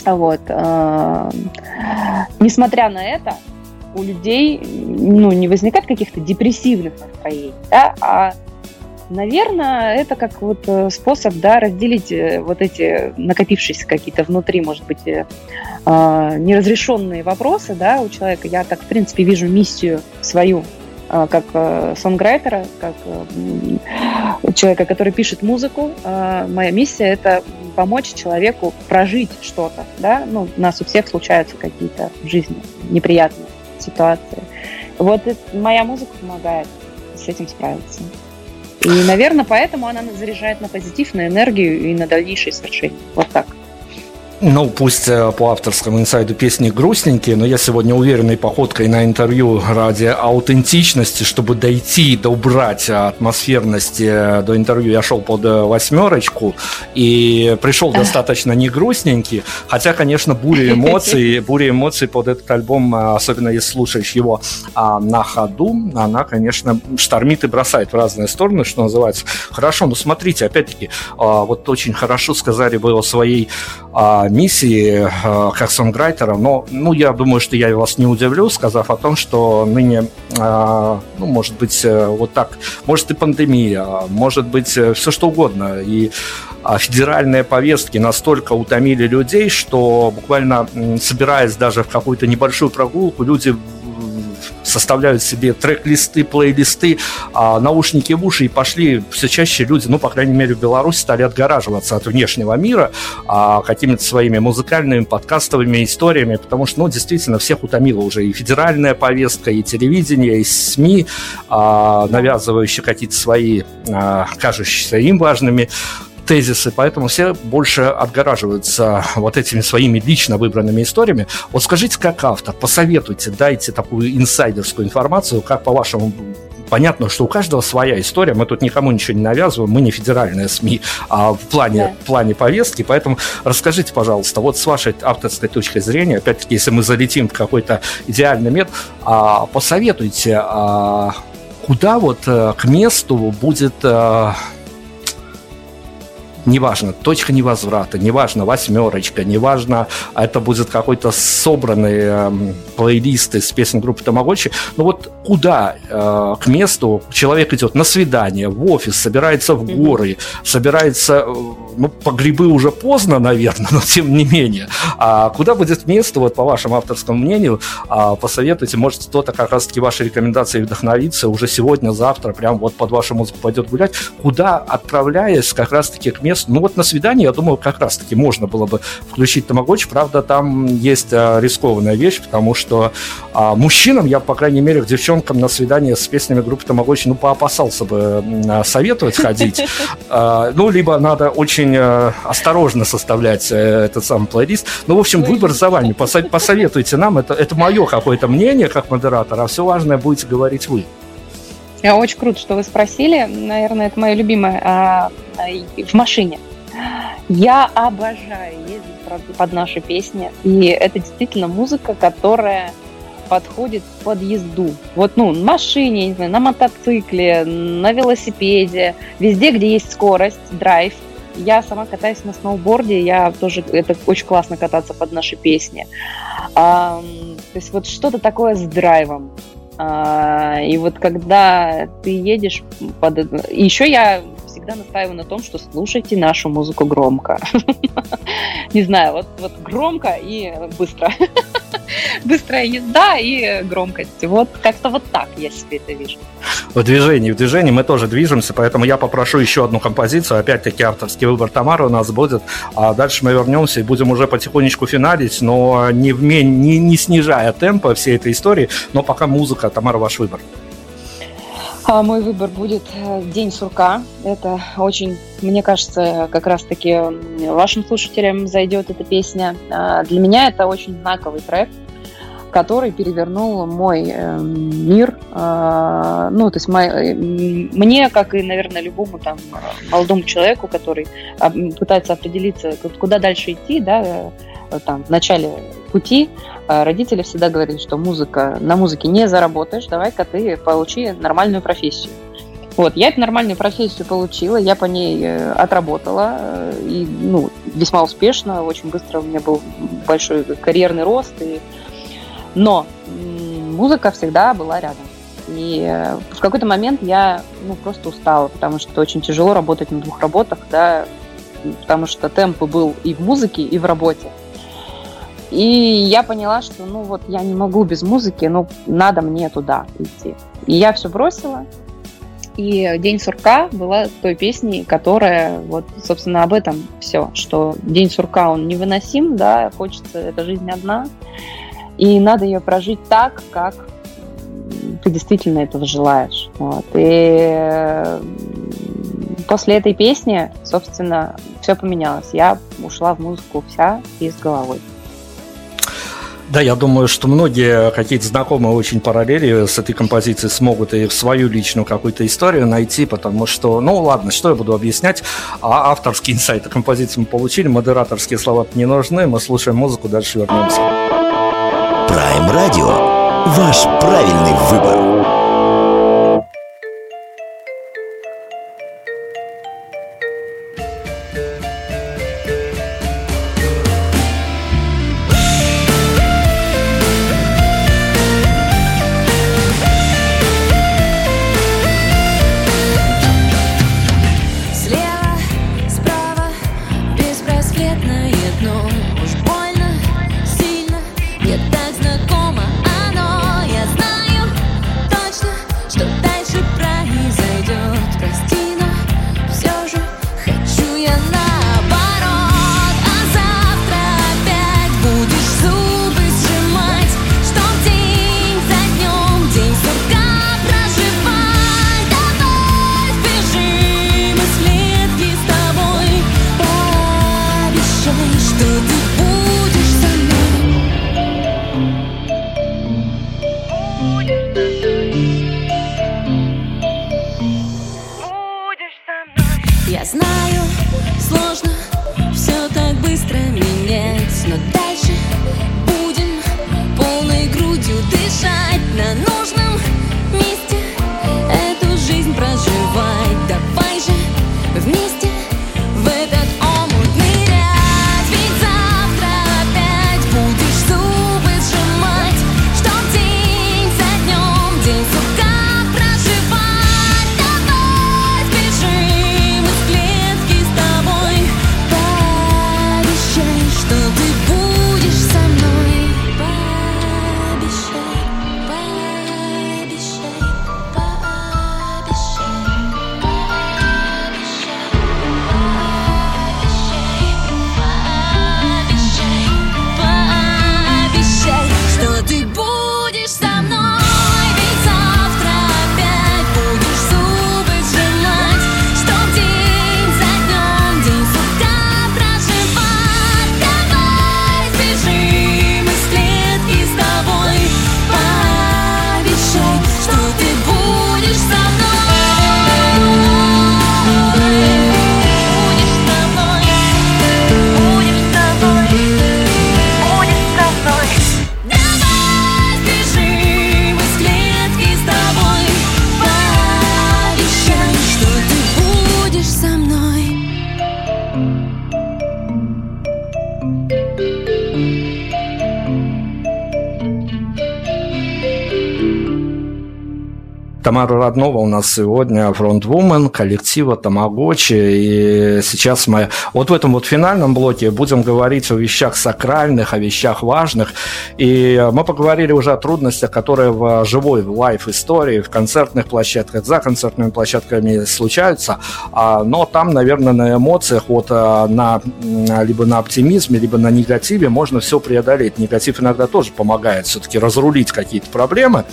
Speaker 3: Вот. Э, несмотря на это, у людей, ну, не возникает каких-то депрессивных настроений, да, а Наверное, это как вот э, способ да, разделить э, вот эти накопившиеся какие-то внутри, может быть, э, а, неразрешенные вопросы да, у человека. Я так, в принципе, вижу миссию свою а, как сонграйтера, как человека, который пишет музыку. А, моя миссия – это помочь человеку прожить что-то. Да? Ну, у нас у всех случаются какие-то в жизни неприятные ситуации. Вот моя музыка помогает с этим справиться. И, наверное, поэтому она заряжает на позитив, на энергию и на дальнейшие свершения. Вот так.
Speaker 2: Ну, пусть э, по авторскому инсайду песни грустненькие, но я сегодня уверенной походкой на интервью ради аутентичности, чтобы дойти, добрать атмосферности э, до интервью, я шел под э, восьмерочку и пришел достаточно не грустненький, хотя, конечно, буря эмоций, буря эмоций под этот альбом, особенно если слушаешь его а, на ходу, она, конечно, штормит и бросает в разные стороны, что называется. Хорошо, но смотрите, опять-таки, а, вот очень хорошо сказали вы о своей а, миссии э, как сонграйтера, но ну, я думаю, что я вас не удивлю, сказав о том, что ныне, э, ну, может быть, э, вот так, может и пандемия, может быть, все что угодно, и а федеральные повестки настолько утомили людей, что буквально собираясь даже в какую-то небольшую прогулку, люди составляют себе трек-листы, плейлисты, а наушники в уши, и пошли все чаще люди, ну, по крайней мере, в Беларуси стали отгораживаться от внешнего мира а, какими-то своими музыкальными, подкастовыми историями, потому что, ну, действительно, всех утомило уже и федеральная повестка, и телевидение, и СМИ, а, навязывающие какие-то свои, а, кажущиеся им важными тезисы, поэтому все больше отгораживаются вот этими своими лично выбранными историями. Вот скажите, как автор, посоветуйте, дайте такую инсайдерскую информацию, как по-вашему понятно, что у каждого своя история, мы тут никому ничего не навязываем, мы не федеральные СМИ а в плане, да. в плане повестки, поэтому расскажите, пожалуйста, вот с вашей авторской точки зрения, опять-таки, если мы залетим в какой-то идеальный мир, а, посоветуйте, а, куда вот а, к месту будет а, неважно, точка невозврата, неважно, восьмерочка, неважно, это будет какой-то собранный э, плейлист из песен группы Тамагочи, но вот куда э, к месту человек идет? На свидание, в офис, собирается в горы, собирается, э, ну, по грибы уже поздно, наверное, но тем не менее, а куда будет место, вот по вашему авторскому мнению, а, посоветуйте, может кто-то как раз-таки ваши рекомендации вдохновится уже сегодня, завтра, прям вот под вашу музыку пойдет гулять, куда отправляясь как раз-таки к месту, мест. Ну вот на свидание, я думаю, как раз-таки можно было бы включить Тамагочи. Правда, там есть а, рискованная вещь, потому что а, мужчинам, я, по крайней мере, к девчонкам на свидание с песнями группы Тамагочи, ну, поопасался бы а, советовать ходить. А, ну, либо надо очень а, осторожно составлять а, этот самый плейлист. Ну, в общем, выбор за вами. Посоветуйте нам. Это, это мое какое-то мнение как модератора, а все важное будете говорить вы.
Speaker 3: Очень круто, что вы спросили. Наверное, это мое любимое а, в машине. Я обожаю ездить под наши песни. И это действительно музыка, которая подходит под езду. Вот, ну, на машине, не знаю, на мотоцикле, на велосипеде, везде, где есть скорость, драйв. Я сама катаюсь на сноуборде, я тоже, это очень классно кататься под наши песни. А, то есть вот что-то такое с драйвом. А, и вот когда ты едешь под... Еще я всегда настаиваю на том, что слушайте нашу музыку громко. Не знаю, вот, вот громко и быстро. Быстрая езда и громкость. Вот как-то вот так я себе это вижу.
Speaker 2: В движении, в движении мы тоже движемся, поэтому я попрошу еще одну композицию. Опять-таки авторский выбор Тамары у нас будет. А дальше мы вернемся и будем уже потихонечку финалить, но не, не, не снижая темпа всей этой истории. Но пока музыка. Тамара, ваш выбор.
Speaker 3: А мой выбор будет э, «День сурка». Это очень, мне кажется, как раз-таки вашим слушателям зайдет эта песня. А, для меня это очень знаковый трек, который перевернул мой э, мир. А, ну, то есть мой, э, мне, как и, наверное, любому там молодому человеку, который пытается определиться, куда дальше идти, да, там, в начале пути, а родители всегда говорили, что музыка, на музыке не заработаешь, давай-ка ты получи нормальную профессию. Вот, я эту нормальную профессию получила, я по ней э, отработала, э, и, ну, весьма успешно, очень быстро у меня был большой карьерный рост, и... но музыка всегда была рядом. И э, в какой-то момент я ну, просто устала, потому что очень тяжело работать на двух работах, да, потому что темп был и в музыке, и в работе. И я поняла, что ну вот я не могу без музыки, ну надо мне туда идти. И я все бросила. И День сурка была той песней, которая вот, собственно, об этом все, что День сурка, он невыносим, да, хочется, эта жизнь одна, и надо ее прожить так, как ты действительно этого желаешь. Вот. И после этой песни, собственно, все поменялось. Я ушла в музыку вся и с головой.
Speaker 2: Да, я думаю, что многие какие-то знакомые очень параллели с этой композицией смогут и свою личную какую-то историю найти, потому что, ну ладно, что я буду объяснять, а авторские инсайты композиции мы получили, модераторские слова не нужны, мы слушаем музыку, дальше вернемся.
Speaker 1: Prime Radio. Ваш правильный выбор.
Speaker 2: Тамара Роднова у нас сегодня фронтвумен коллектива Тамагочи. И сейчас мы вот в этом вот финальном блоке будем говорить о вещах сакральных, о вещах важных. И мы поговорили уже о трудностях, которые в живой, в лайф-истории, в концертных площадках, за концертными площадками случаются. А, но там, наверное, на эмоциях, вот а, на, либо на оптимизме, либо на негативе можно все преодолеть. Негатив иногда тоже помогает все-таки разрулить какие-то проблемы.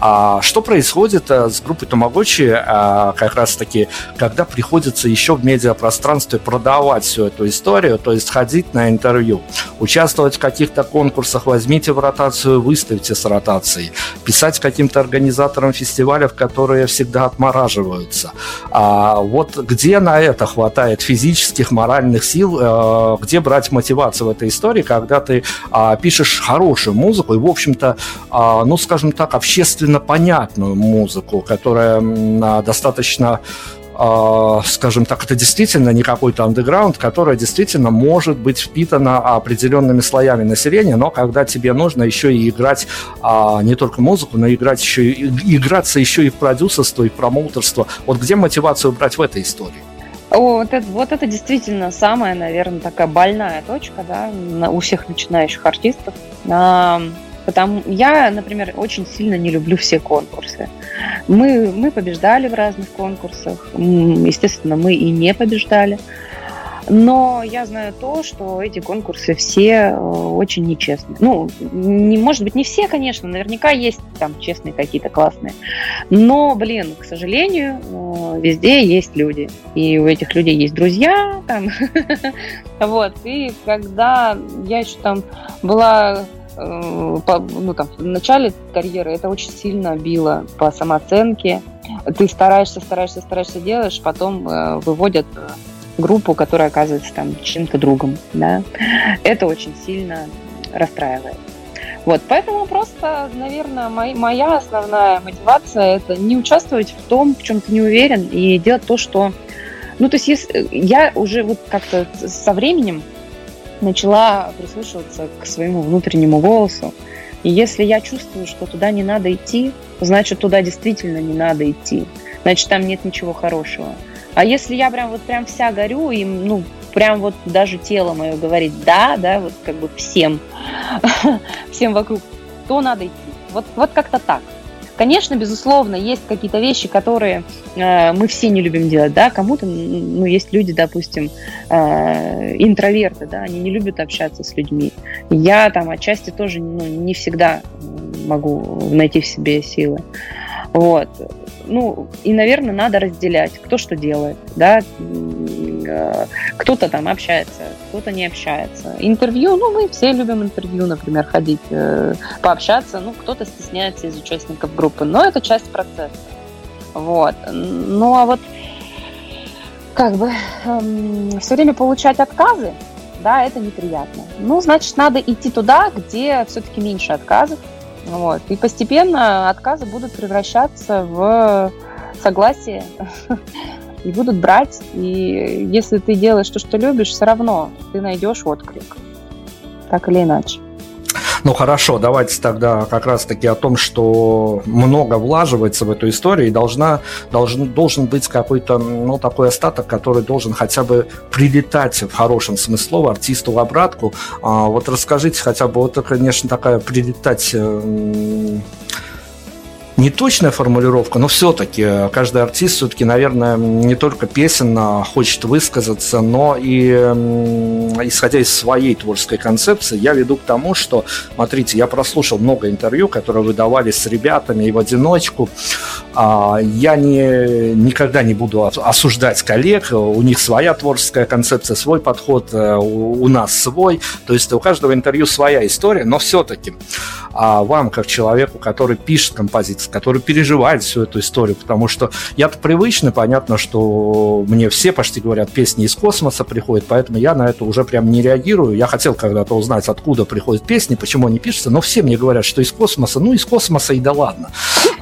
Speaker 2: А что происходит с группой Тамагочи а, как раз-таки, когда приходится еще в медиапространстве продавать всю эту историю, то есть ходить на интервью, участвовать в каких-то конкурсах, возьмите в ротацию, выставьте с ротацией, писать каким-то организаторам фестивалев, которые всегда отмораживаются. А вот где на это хватает физических, моральных сил, э, где брать мотивацию в этой истории, когда ты а, пишешь хорошую музыку и, в общем-то, а, ну, скажем так, общественно понятную музыку, музыку, которая достаточно а, скажем так, это действительно не какой-то андеграунд, которая действительно может быть впитана определенными слоями населения, но когда тебе нужно еще и играть а, не только музыку, но играть еще и, играться еще и в продюсерство, и в промоутерство. Вот где мотивацию брать в этой истории?
Speaker 3: О, вот, это, вот это действительно самая, наверное, такая больная точка, да, у всех начинающих артистов. Потому я, например, очень сильно не люблю все конкурсы. Мы, мы побеждали в разных конкурсах, естественно, мы и не побеждали. Но я знаю то, что эти конкурсы все э, очень нечестные. Ну, не, может быть, не все, конечно, наверняка есть там честные какие-то классные. Но, блин, к сожалению, э, везде есть люди. И у этих людей есть друзья там. Вот. И когда я еще там была по, ну, там, в начале карьеры это очень сильно било по самооценке. Ты стараешься, стараешься, стараешься делаешь, потом э, выводят группу, которая оказывается там чем-то другом, да, это очень сильно расстраивает. Вот, поэтому просто, наверное, мой, моя основная мотивация это не участвовать в том, в чем ты не уверен, и делать то, что... Ну, то есть если, я уже вот как-то со временем начала прислушиваться к своему внутреннему голосу. И если я чувствую, что туда не надо идти, значит, туда действительно не надо идти. Значит, там нет ничего хорошего. А если я прям вот прям вся горю, и ну, прям вот даже тело мое говорит да, да, вот как бы всем, всем вокруг, то надо идти. Вот, вот как-то так. Конечно, безусловно, есть какие-то вещи, которые э, мы все не любим делать, да, кому-то, ну, есть люди, допустим, э, интроверты, да, они не любят общаться с людьми. Я там отчасти тоже, ну, не всегда могу найти в себе силы. Вот ну, и, наверное, надо разделять, кто что делает, да, кто-то там общается, кто-то не общается. Интервью, ну, мы все любим интервью, например, ходить, э, пообщаться, ну, кто-то стесняется из участников группы, но это часть процесса. Вот. Ну, а вот как бы эм, все время получать отказы, да, это неприятно. Ну, значит, надо идти туда, где все-таки меньше отказов, вот. И постепенно отказы будут превращаться в согласие и будут брать. И если ты делаешь то, что любишь, все равно ты найдешь отклик. Так или иначе.
Speaker 2: Ну хорошо, давайте тогда как раз-таки о том, что много влаживается в эту историю, и должна, должен, должен быть какой-то ну, такой остаток, который должен хотя бы прилетать в хорошем смысле артисту в обратку. А, вот расскажите хотя бы, вот, конечно, такая прилетать э, не точная формулировка, но все-таки э, каждый артист все-таки, наверное, не только песенно хочет высказаться, но и исходя из своей творческой концепции, я веду к тому, что, смотрите, я прослушал много интервью, которые выдавались с ребятами и в одиночку. А, я не, никогда не буду осуждать коллег, у них своя творческая концепция, свой подход, э, у нас свой, то есть у каждого интервью своя история, но все-таки а вам, как человеку, который пишет композиции, который переживает всю эту историю, потому что я-то привычный, понятно, что мне все почти говорят, песни из космоса приходят, поэтому я на это уже прям не реагирую. Я хотел когда-то узнать, откуда приходят песни, почему они пишутся, но все мне говорят, что из космоса, ну, из космоса и да ладно.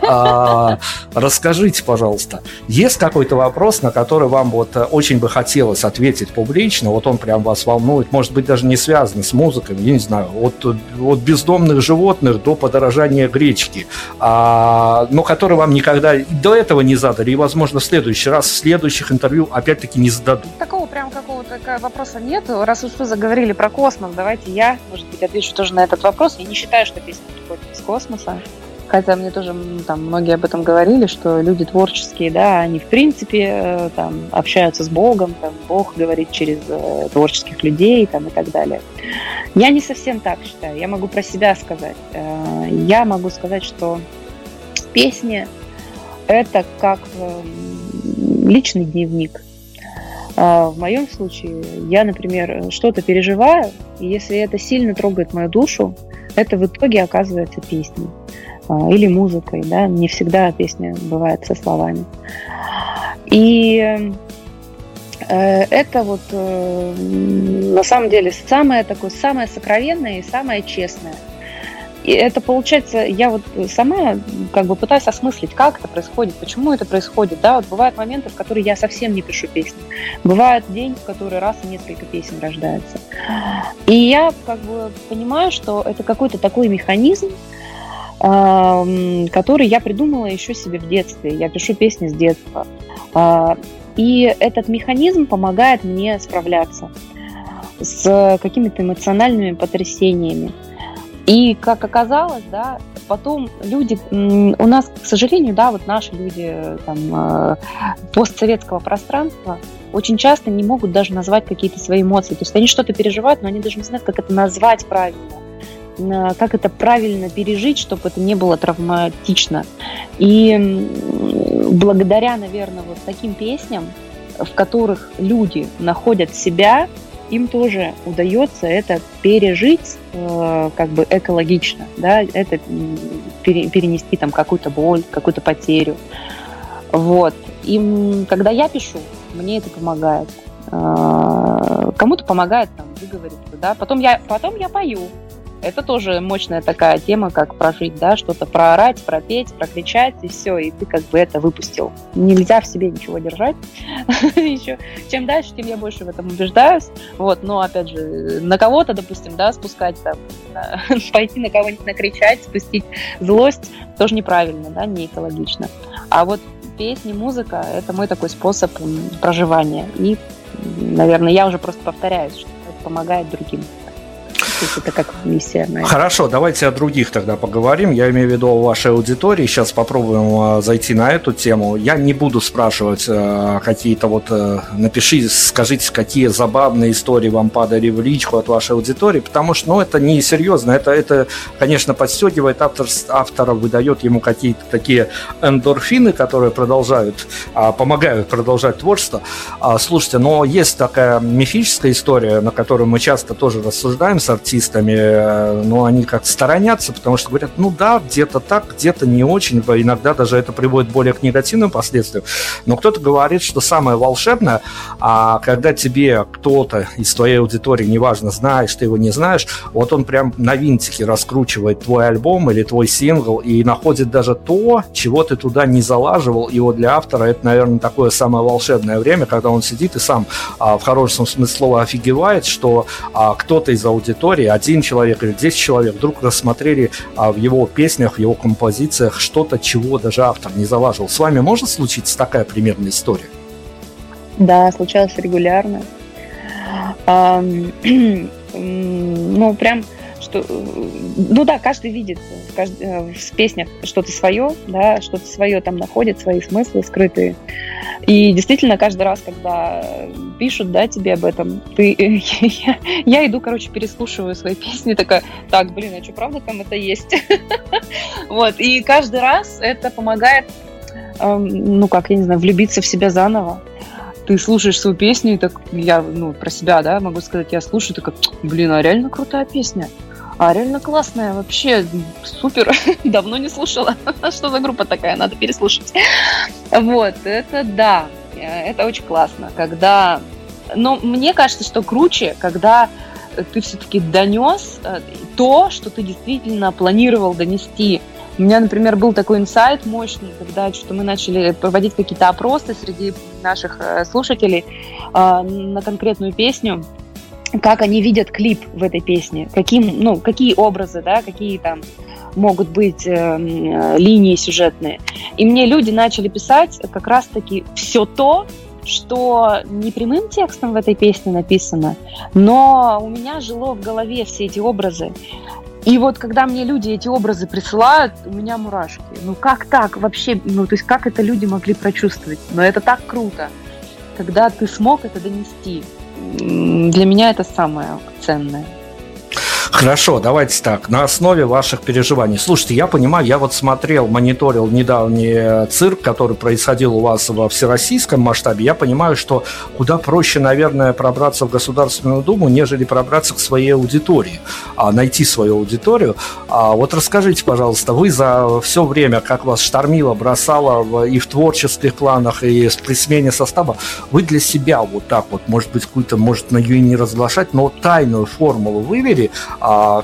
Speaker 2: А, расскажите, пожалуйста, есть какой-то вопрос, на который вам вот очень бы хотелось ответить публично, вот он прям вас волнует, может быть, даже не связан с музыкой, я не знаю, от, от бездомных животных до подорожания гречки. А, но который вам никогда до этого не задали, и, возможно, в следующий раз, в следующих интервью опять-таки не зададут.
Speaker 3: Такого прям какого-то вопроса нет. Раз уж вы заговорили про космос, давайте я, может быть, отвечу тоже на этот вопрос. Я не считаю, что песня приходит из космоса. Хотя мне тоже там многие об этом говорили, что люди творческие, да, они в принципе э, там общаются с Богом, там Бог говорит через э, творческих людей там и так далее. Я не совсем так считаю. Я могу про себя сказать. Э, я могу сказать, что песни – это как личный дневник. А в моем случае я, например, что-то переживаю, и если это сильно трогает мою душу, это в итоге оказывается песней или музыкой, да, не всегда песня бывает со словами. И э, это вот э, на самом деле самое такое, самое сокровенное и самое честное – и это получается, я вот сама как бы пытаюсь осмыслить, как это происходит, почему это происходит. Да, вот бывают моменты, в которые я совсем не пишу песни. Бывает день, в который раз и несколько песен рождается. И я как бы понимаю, что это какой-то такой механизм, который я придумала еще себе в детстве. Я пишу песни с детства. А, и этот механизм помогает мне справляться с какими-то эмоциональными потрясениями. И как оказалось, да, потом люди, у нас, к сожалению, да, вот наши люди там, э, постсоветского пространства очень часто не могут даже назвать какие-то свои эмоции. То есть они что-то переживают, но они даже не знают, как это назвать правильно, как это правильно пережить, чтобы это не было травматично. И благодаря, наверное, вот таким песням, в которых люди находят себя, им тоже удается это пережить э, как бы экологично, да, это пере, перенести там какую-то боль, какую-то потерю. Вот. И когда я пишу, мне это помогает. Э, кому-то помогает там выговориться, да. Потом я, потом я пою, это тоже мощная такая тема, как прожить, да, что-то проорать, пропеть, прокричать, и все, и ты как бы это выпустил. Нельзя в себе ничего держать. Еще чем дальше, тем я больше в этом убеждаюсь. Вот, но опять же, на кого-то, допустим, да, спускать там, пойти на кого-нибудь накричать, спустить злость, тоже неправильно, да, не экологично. А вот песни, музыка – это мой такой способ проживания. И, наверное, я уже просто повторяюсь, что это помогает другим
Speaker 2: есть это как миссия моя. Хорошо, давайте о других тогда поговорим. Я имею в виду о вашей аудитории. Сейчас попробуем э, зайти на эту тему. Я не буду спрашивать э, какие-то вот... Э, напиши, скажите, какие забавные истории вам падали в личку от вашей аудитории, потому что, ну, это не серьезно. Это, это конечно, подстегивает автор, автора, выдает ему какие-то такие эндорфины, которые продолжают, а, помогают продолжать творчество. А, слушайте, но есть такая мифическая история, на которую мы часто тоже рассуждаем с артистами, артистами, э, но они как сторонятся, потому что говорят, ну да, где-то так, где-то не очень, иногда даже это приводит более к негативным последствиям. Но кто-то говорит, что самое волшебное, а когда тебе кто-то из твоей аудитории, неважно, знаешь ты его, не знаешь, вот он прям на винтике раскручивает твой альбом или твой сингл и находит даже то, чего ты туда не залаживал, и вот для автора это, наверное, такое самое волшебное время, когда он сидит и сам а, в хорошем смысле слова офигевает, что а, кто-то из аудитории истории один человек или 10 человек вдруг рассмотрели а, в его песнях, в его композициях что-то, чего даже автор не залаживал. С вами может случиться такая примерная история?
Speaker 3: Да, случалось регулярно. Ну, прям что, ну да, каждый видит в, кажд... Э, в песнях что-то свое, да, что-то свое там находит, свои смыслы скрытые. И действительно, каждый раз, когда пишут, да, тебе об этом, ты, я, иду, короче, переслушиваю свои песни, такая, так, блин, а что, правда там это есть? Вот, и каждый раз это помогает, эм, ну, как, я не знаю, влюбиться в себя заново ты слушаешь свою песню, и так я, ну, про себя, да, могу сказать, я слушаю, так, блин, а реально крутая песня. А реально классная, вообще супер. Давно не слушала. Что за группа такая? Надо переслушать. Вот, это да, это очень классно, когда... Но мне кажется, что круче, когда ты все-таки донес э, то, что ты действительно планировал донести. У меня, например, был такой инсайт мощный, когда что мы начали проводить какие-то опросы среди наших э, слушателей э, на конкретную песню как они видят клип в этой песне, каким, ну, какие образы, да, какие там могут быть э, э, линии сюжетные. И мне люди начали писать как раз-таки все то, что не прямым текстом в этой песне написано, но у меня жило в голове все эти образы. И вот когда мне люди эти образы присылают, у меня мурашки. Ну как так вообще? Ну то есть как это люди могли прочувствовать? Но это так круто, когда ты смог это донести для меня это самое ценное.
Speaker 2: Хорошо, давайте так, на основе ваших переживаний. Слушайте, я понимаю, я вот смотрел, мониторил недавний цирк, который происходил у вас во всероссийском масштабе. Я понимаю, что куда проще, наверное, пробраться в Государственную Думу, нежели пробраться к своей аудитории, а найти свою аудиторию. А вот расскажите, пожалуйста, вы за все время, как вас штормило, бросало и в творческих планах, и при смене состава, вы для себя вот так вот, может быть, какую-то, может, на ее не разглашать, но тайную формулу вывели,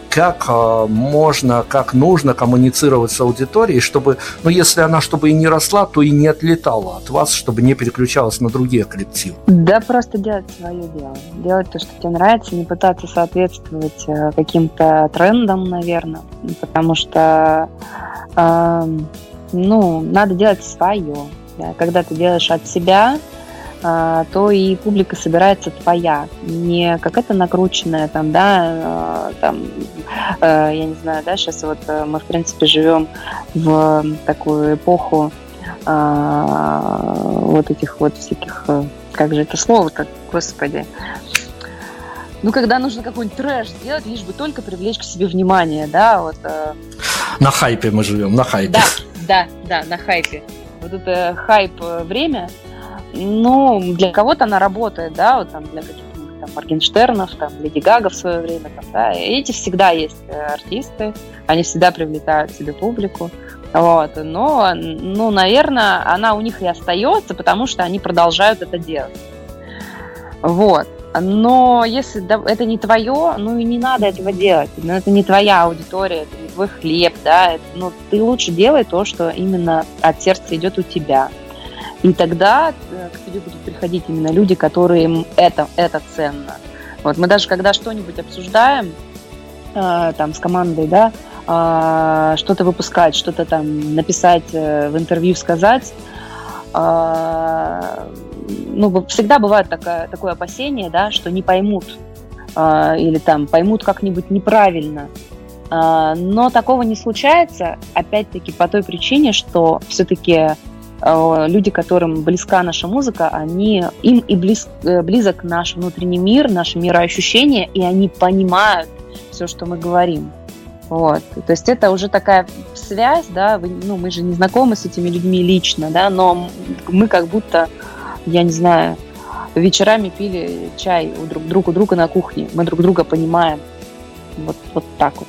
Speaker 2: как а, можно, как нужно коммуницировать с аудиторией, чтобы, ну, если она чтобы и не росла, то и не отлетала от вас, чтобы не переключалась на другие коллективы?
Speaker 3: Да, просто делать свое дело. Делать то, что тебе нравится, не пытаться соответствовать э, каким-то трендам, наверное, потому что, э, ну, надо делать свое. Да. Когда ты делаешь от себя, а, то и публика собирается твоя, не какая-то накрученная там, да, а, там, э, я не знаю, да, сейчас вот э, мы, в принципе, живем в такую эпоху а, вот этих вот всяких, э, как же это слово-то, господи, ну, когда нужно какой-нибудь трэш сделать, лишь бы только привлечь к себе внимание, да, вот.
Speaker 2: На хайпе мы живем, на хайпе.
Speaker 3: Да, да, да, на хайпе. Вот это хайп время, ну, для кого-то она работает, да, вот там для каких-нибудь там Моргенштернов, там, Леди Гага в свое время, там, да, эти всегда есть э, артисты, они всегда привлекают себе публику, вот, но, ну, наверное, она у них и остается, потому что они продолжают это делать. Вот. Но если это не твое, ну и не надо этого делать. Ну, это не твоя аудитория, это не твой хлеб, да. Это, ну, ты лучше делай то, что именно от сердца идет у тебя. И тогда э, к тебе будут приходить именно люди, которым это, это ценно. Вот мы даже когда что-нибудь обсуждаем э, там с командой, да, э, что-то выпускать, что-то там написать, э, в интервью сказать, э, ну, всегда бывает такое, такое опасение, да, что не поймут э, или там поймут как-нибудь неправильно. Э, но такого не случается, опять-таки, по той причине, что все-таки люди, которым близка наша музыка, они, им и близ, э, близок наш внутренний мир, наше мироощущение, и они понимают все, что мы говорим. Вот. То есть это уже такая связь, да, вы, ну, мы же не знакомы с этими людьми лично, да, но мы как будто, я не знаю, вечерами пили чай у друг, друг у друга на кухне, мы друг друга понимаем. Вот, вот так вот.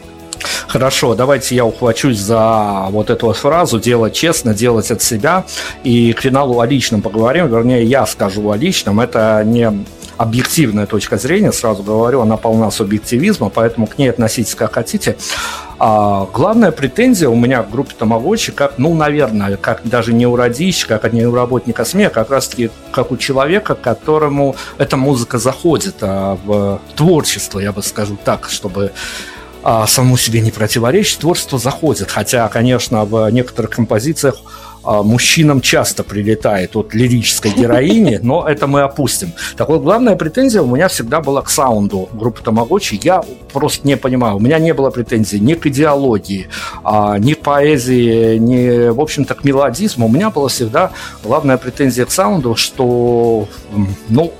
Speaker 2: Хорошо, давайте я ухвачусь за вот эту вот фразу «делать честно, делать от себя». И к финалу о личном поговорим, вернее, я скажу о личном. Это не объективная точка зрения, сразу говорю, она полна субъективизма, поэтому к ней относитесь как хотите. А главная претензия у меня к группе Тамагочи, как, ну, наверное, как даже не у радищика, как не у работника СМИ, а как раз-таки как у человека, которому эта музыка заходит а, в творчество, я бы скажу так, чтобы а, самому себе не противоречит, творчество заходит. Хотя, конечно, в некоторых композициях а, мужчинам часто прилетает от лирической героини, но это мы опустим. Так вот, главная претензия у меня всегда была к саунду группы Тамагочи. Я просто не понимаю, у меня не было претензий ни к идеологии, а, ни к поэзии, ни, в общем-то, к мелодизму. У меня была всегда главная претензия к саунду, что, ну,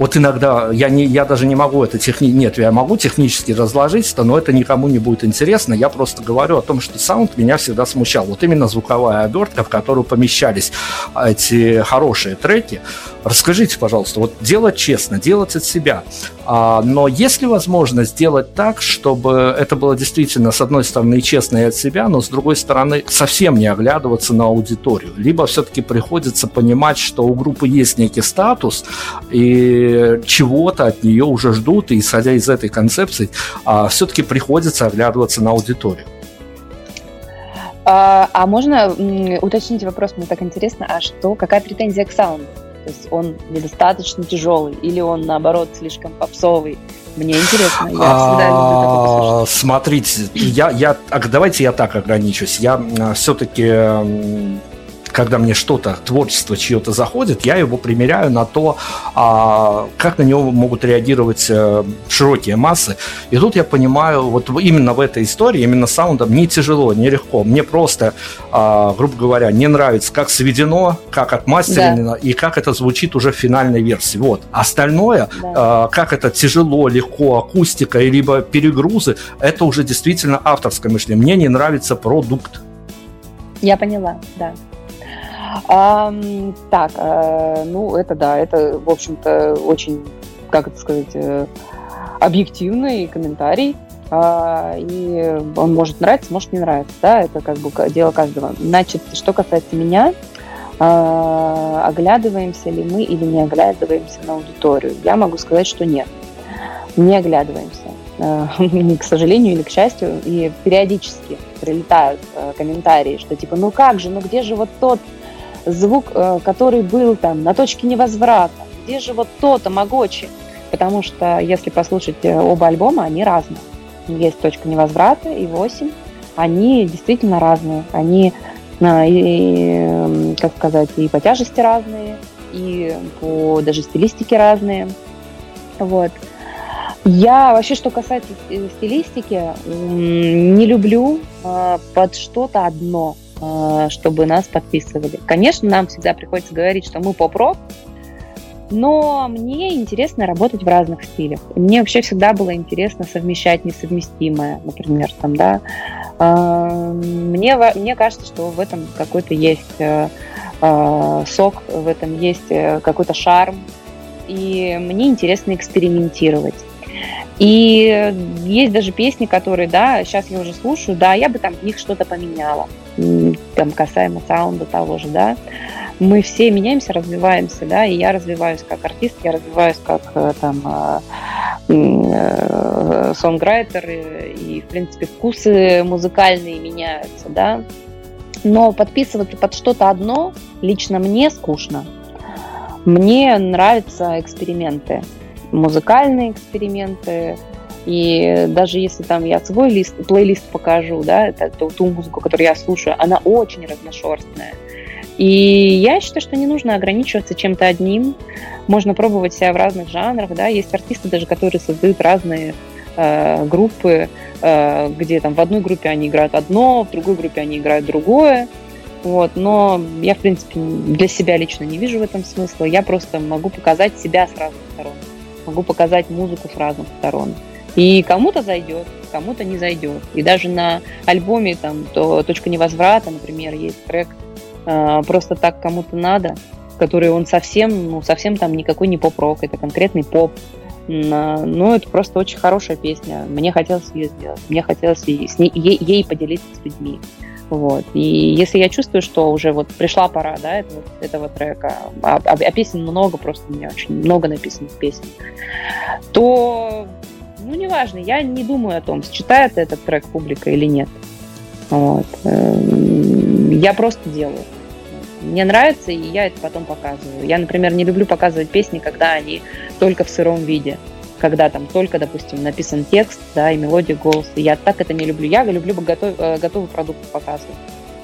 Speaker 2: вот иногда я, не, я даже не могу это техни... Нет, я могу технически разложить это, но это никому не будет интересно. Я просто говорю о том, что саунд меня всегда смущал. Вот именно звуковая обертка, в которую помещались эти хорошие треки. Расскажите, пожалуйста, вот делать честно, делать от себя. А, но есть ли возможность сделать так, чтобы это было действительно, с одной стороны, честно и от себя, но с другой стороны, совсем не оглядываться на аудиторию? Либо все-таки приходится понимать, что у группы есть некий статус, и чего-то от нее уже ждут, и исходя из этой концепции, а, все-таки приходится оглядываться на аудиторию.
Speaker 3: А, а можно уточнить вопрос, мне так интересно, а что, какая претензия к саунду? То есть он недостаточно тяжелый или он, наоборот, слишком попсовый. Мне интересно, я всегда люблю
Speaker 2: Смотрите, я, я, давайте я так ограничусь. Я все-таки когда мне что-то, творчество чье-то заходит, я его примеряю на то, а, как на него могут реагировать а, широкие массы. И тут я понимаю, вот именно в этой истории, именно саундом не тяжело, не легко. Мне просто, а, грубо говоря, не нравится, как сведено, как отмастерено да. и как это звучит уже в финальной версии. Вот. Остальное, да. а, как это тяжело, легко, акустика, либо перегрузы, это уже действительно авторское мышление. Мне не нравится продукт.
Speaker 3: Я поняла, да. А, так, а, ну это да, это, в общем-то, очень, как это сказать, э, объективный комментарий. А, и он может нравиться, может не нравиться, да, это как бы дело каждого. Значит, что касается меня, а, оглядываемся ли мы или не оглядываемся на аудиторию, я могу сказать, что нет, не оглядываемся. к сожалению или к счастью, и периодически прилетают э, комментарии, что типа, ну как же, ну где же вот тот звук, э, который был там на точке невозврата. Где же вот то-то Магочи? Потому что если послушать э, оба альбома, они разные. Есть точка невозврата и 8. Они действительно разные. Они, э, и, как сказать, и по тяжести разные, и по даже стилистике разные. Вот. Я вообще, что касается стилистики, не люблю под что-то одно, чтобы нас подписывали. Конечно, нам всегда приходится говорить, что мы поп-рок, но мне интересно работать в разных стилях. Мне вообще всегда было интересно совмещать несовместимое, например, там, да. Э, мне, мне кажется, что в этом какой-то есть сок, в этом есть какой-то шарм, и мне интересно экспериментировать. И есть даже песни, которые, да, сейчас я уже слушаю, да, я бы там в них что-то поменяла, там касаемо саунда того же, да. Мы все меняемся, развиваемся, да, и я развиваюсь как артист, я развиваюсь как э, там э, э, сонграйтер, и, в принципе, вкусы музыкальные меняются, да. Но подписываться под что-то одно лично мне скучно. Мне нравятся эксперименты музыкальные эксперименты. И даже если там я свой лист, плейлист покажу, да, это ту, ту музыку, которую я слушаю, она очень разношерстная. И я считаю, что не нужно ограничиваться чем-то одним. Можно пробовать себя в разных жанрах, да. Есть артисты даже, которые создают разные э, группы, э, где там в одной группе они играют одно, в другой группе они играют другое. Вот, но я, в принципе, для себя лично не вижу в этом смысла. Я просто могу показать себя с разных сторон могу показать музыку с разных сторон. И кому-то зайдет, кому-то не зайдет. И даже на альбоме там то «Точка невозврата», например, есть трек э, «Просто так кому-то надо», который он совсем, ну, совсем там никакой не поп-рок, это конкретный поп. Ну, это просто очень хорошая песня. Мне хотелось ее сделать. Мне хотелось ей, ей, ей поделиться с людьми. Вот. И если я чувствую, что уже вот пришла пора, да, этого, этого трека, а, а, а песен много, просто у меня очень много написанных песен, то, ну, неважно, я не думаю о том, считает этот трек публика или нет. Вот. Эм, я просто делаю. Мне нравится, и я это потом показываю. Я, например, не люблю показывать песни, когда они только в сыром виде когда там только, допустим, написан текст, да, и мелодия голоса. Я так это не люблю. Я люблю готов, э, готовый продукт показывать.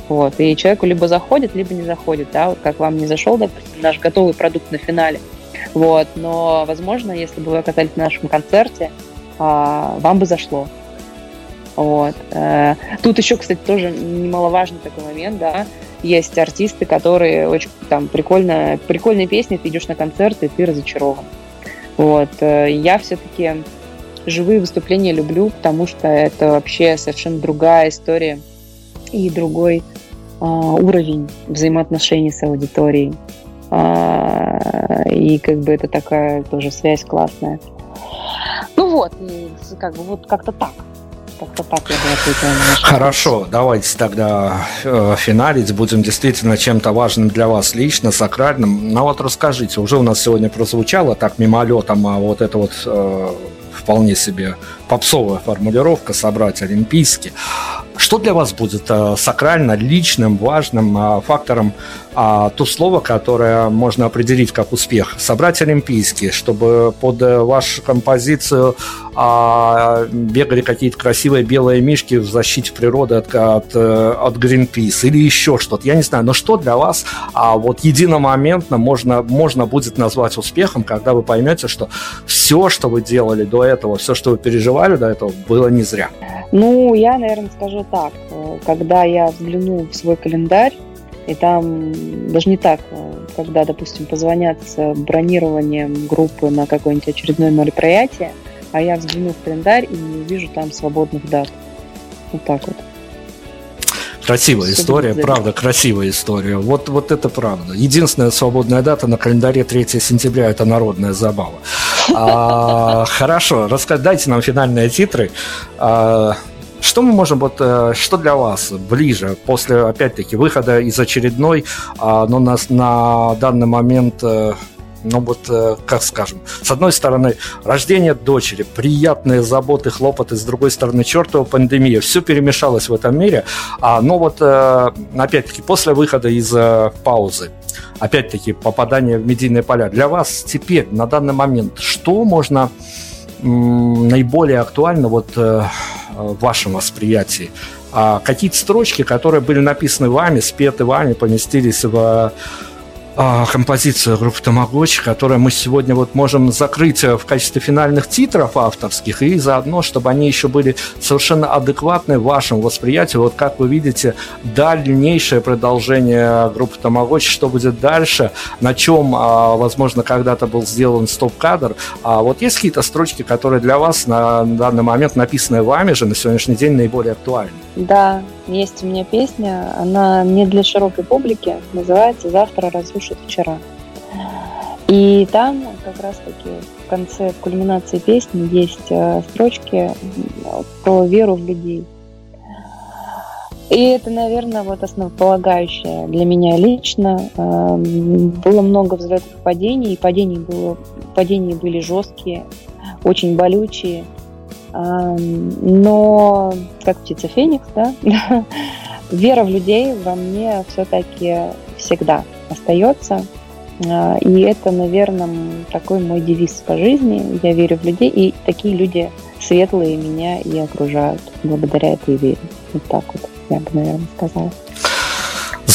Speaker 3: Вот. И человеку либо заходит, либо не заходит, да, вот как вам не зашел, допустим, наш готовый продукт на финале. Вот. Но, возможно, если бы вы оказались на нашем концерте, вам бы зашло. Вот. Э, тут еще, кстати, тоже немаловажный такой момент, да, есть артисты, которые очень там прикольно, прикольные песни, ты идешь на концерт, и ты разочарован. Вот. Э, я все-таки живые выступления люблю, потому что это вообще совершенно другая история и другой э, уровень взаимоотношений с аудиторией. Э, и как бы это такая тоже связь классная. Вот, и как бы вот как-то так. Как-то так я бы ответила
Speaker 2: Хорошо, давайте тогда э, финалить. Будем действительно чем-то важным для вас лично, сакральным. Ну вот расскажите, уже у нас сегодня прозвучало так мимолетом, а вот это вот э, вполне себе попсовая формулировка «собрать олимпийский». Что для вас будет э, сакрально, личным, важным э, фактором э, то слово, которое можно определить как успех? Собрать олимпийские, чтобы под вашу композицию бегали какие-то красивые белые мишки в защите природы от, от, от Greenpeace или еще что-то. Я не знаю, но что для вас вот единомоментно можно, можно будет назвать успехом, когда вы поймете, что все, что вы делали до этого, все, что вы переживали до этого, было не зря?
Speaker 3: Ну, я, наверное, скажу так. Когда я взгляну в свой календарь, и там даже не так, когда, допустим, позвонят с бронированием группы на какое-нибудь очередное мероприятие, а я взгляну в календарь и не увижу там свободных дат. Вот так вот.
Speaker 2: Красивая Все история, правда, красивая история. Вот, вот это правда. Единственная свободная дата на календаре 3 сентября – это народная забава. А, хорошо, дайте нам финальные титры. А, что мы можем, вот, э, что для вас ближе после, опять-таки, выхода из очередной, а, но нас на данный момент э, ну вот, э, как скажем, с одной стороны, рождение дочери, приятные заботы, хлопоты, с другой стороны, чертова пандемия, все перемешалось в этом мире, а, но вот, опять-таки, после выхода из паузы, опять-таки, попадание в медийные поля, для вас теперь, на данный момент, что можно наиболее актуально вот э, в вашем восприятии? А какие-то строчки, которые были написаны вами, спеты вами, поместились в а, композицию группы Тамагочи, которую мы сегодня вот можем закрыть э, в качестве финальных титров авторских, и заодно, чтобы они еще были совершенно адекватны вашему восприятию. Вот как вы видите, дальнейшее продолжение группы Тамагочи, что будет дальше, на чем, а, возможно, когда-то был сделан стоп-кадр. А вот есть какие-то строчки, которые для вас на данный момент написаны вами же на сегодняшний день наиболее актуальны?
Speaker 3: Да, есть у меня песня, она не для широкой публики, называется «Завтра разрушит вчера». И там как раз-таки в конце, в кульминации песни есть э, строчки про веру в людей. И это, наверное, вот основополагающее для меня лично. Эм, было много взлетов и падений, и падений было, падения были жесткие, очень болючие – но, как птица Феникс, да, вера в людей во мне все-таки всегда остается. А, и это, наверное, такой мой девиз по жизни. Я верю в людей, и такие люди светлые меня и окружают благодаря этой вере. Вот так вот я бы, наверное, сказала.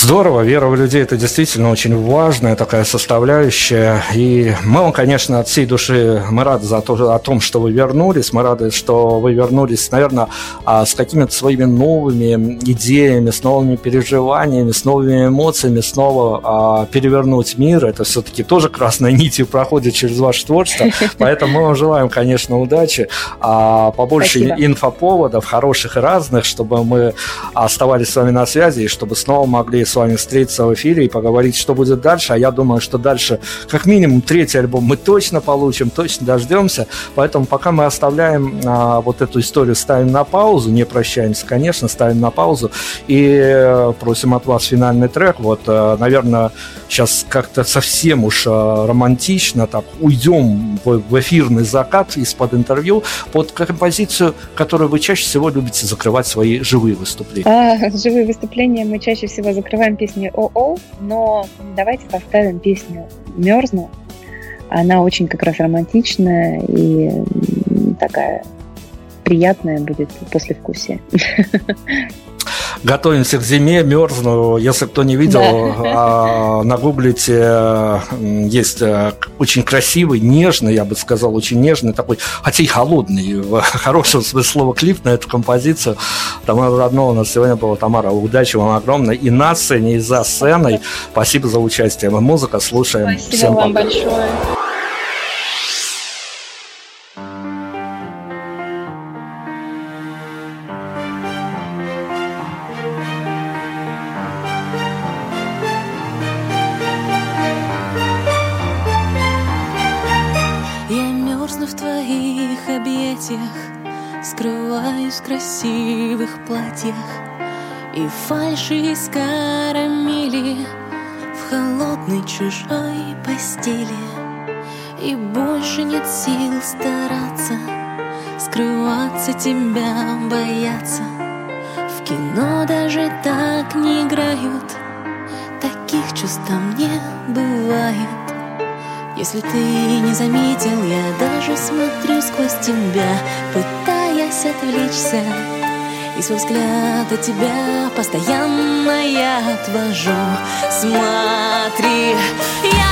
Speaker 2: Здорово, вера в людей – это действительно очень важная такая составляющая. И мы вам, конечно, от всей души, мы рады за то, о том, что вы вернулись. Мы рады, что вы вернулись, наверное, а, с какими-то своими новыми идеями, с новыми переживаниями, с новыми эмоциями, снова а, перевернуть мир. Это все-таки тоже красной нитью проходит через ваше творчество. Поэтому мы вам желаем, конечно, удачи, а, побольше Спасибо. инфоповодов, хороших и разных, чтобы мы оставались с вами на связи и чтобы снова могли с вами встретиться в эфире и поговорить, что будет дальше. А я думаю, что дальше как минимум третий альбом мы точно получим, точно дождемся. Поэтому пока мы оставляем а, вот эту историю, ставим на паузу, не прощаемся, конечно, ставим на паузу и э, просим от вас финальный трек. Вот, э, наверное, сейчас как-то совсем уж э, романтично так уйдем в, в эфирный закат из-под интервью под композицию, которую вы чаще всего любите закрывать свои живые выступления.
Speaker 3: А, живые выступления мы чаще всего закрываем открываем песню ОО, но давайте поставим песню «Мерзну». Она очень как раз романтичная и такая приятная будет после вкусия.
Speaker 2: готовимся к зиме, мерзну. Если кто не видел, да. нагуглите, есть э, очень красивый, нежный, я бы сказал, очень нежный такой, хотя и холодный, в хорошем смысле слова клип на эту композицию. Тамара Роднова у нас сегодня была. Тамара, удачи вам огромной и на сцене, и за сценой. Спасибо за участие. Мы музыка слушаем.
Speaker 3: Спасибо Всем вам пока. большое.
Speaker 1: Кино даже так не играют. Таких чувств там не бывает. Если ты не заметил, я даже смотрю сквозь тебя Пытаясь отвлечься. И свой взгляд от тебя постоянно я отвожу. Смотри, я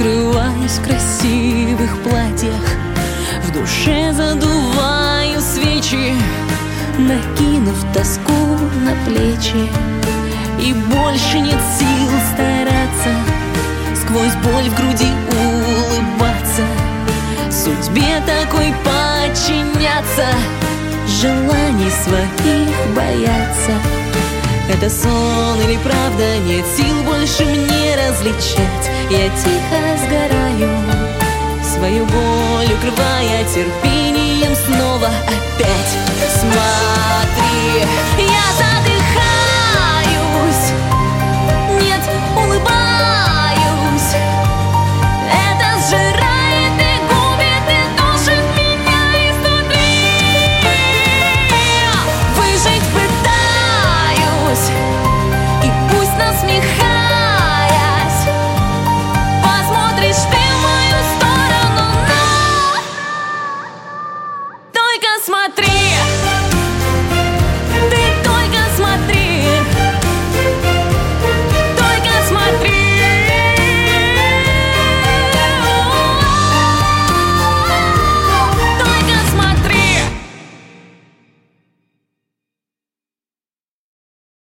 Speaker 1: Скрываюсь в красивых платьях. В душе задуваю свечи Накинув тоску на плечи. И больше нет сил стараться Сквозь боль в груди улыбаться. Судьбе такой подчиняться Желаний своих бояться. Это сон или правда, нет сил больше мне различать Я тихо сгораю, свою боль, укрывая терпением снова опять. Смотри, я задыхаюсь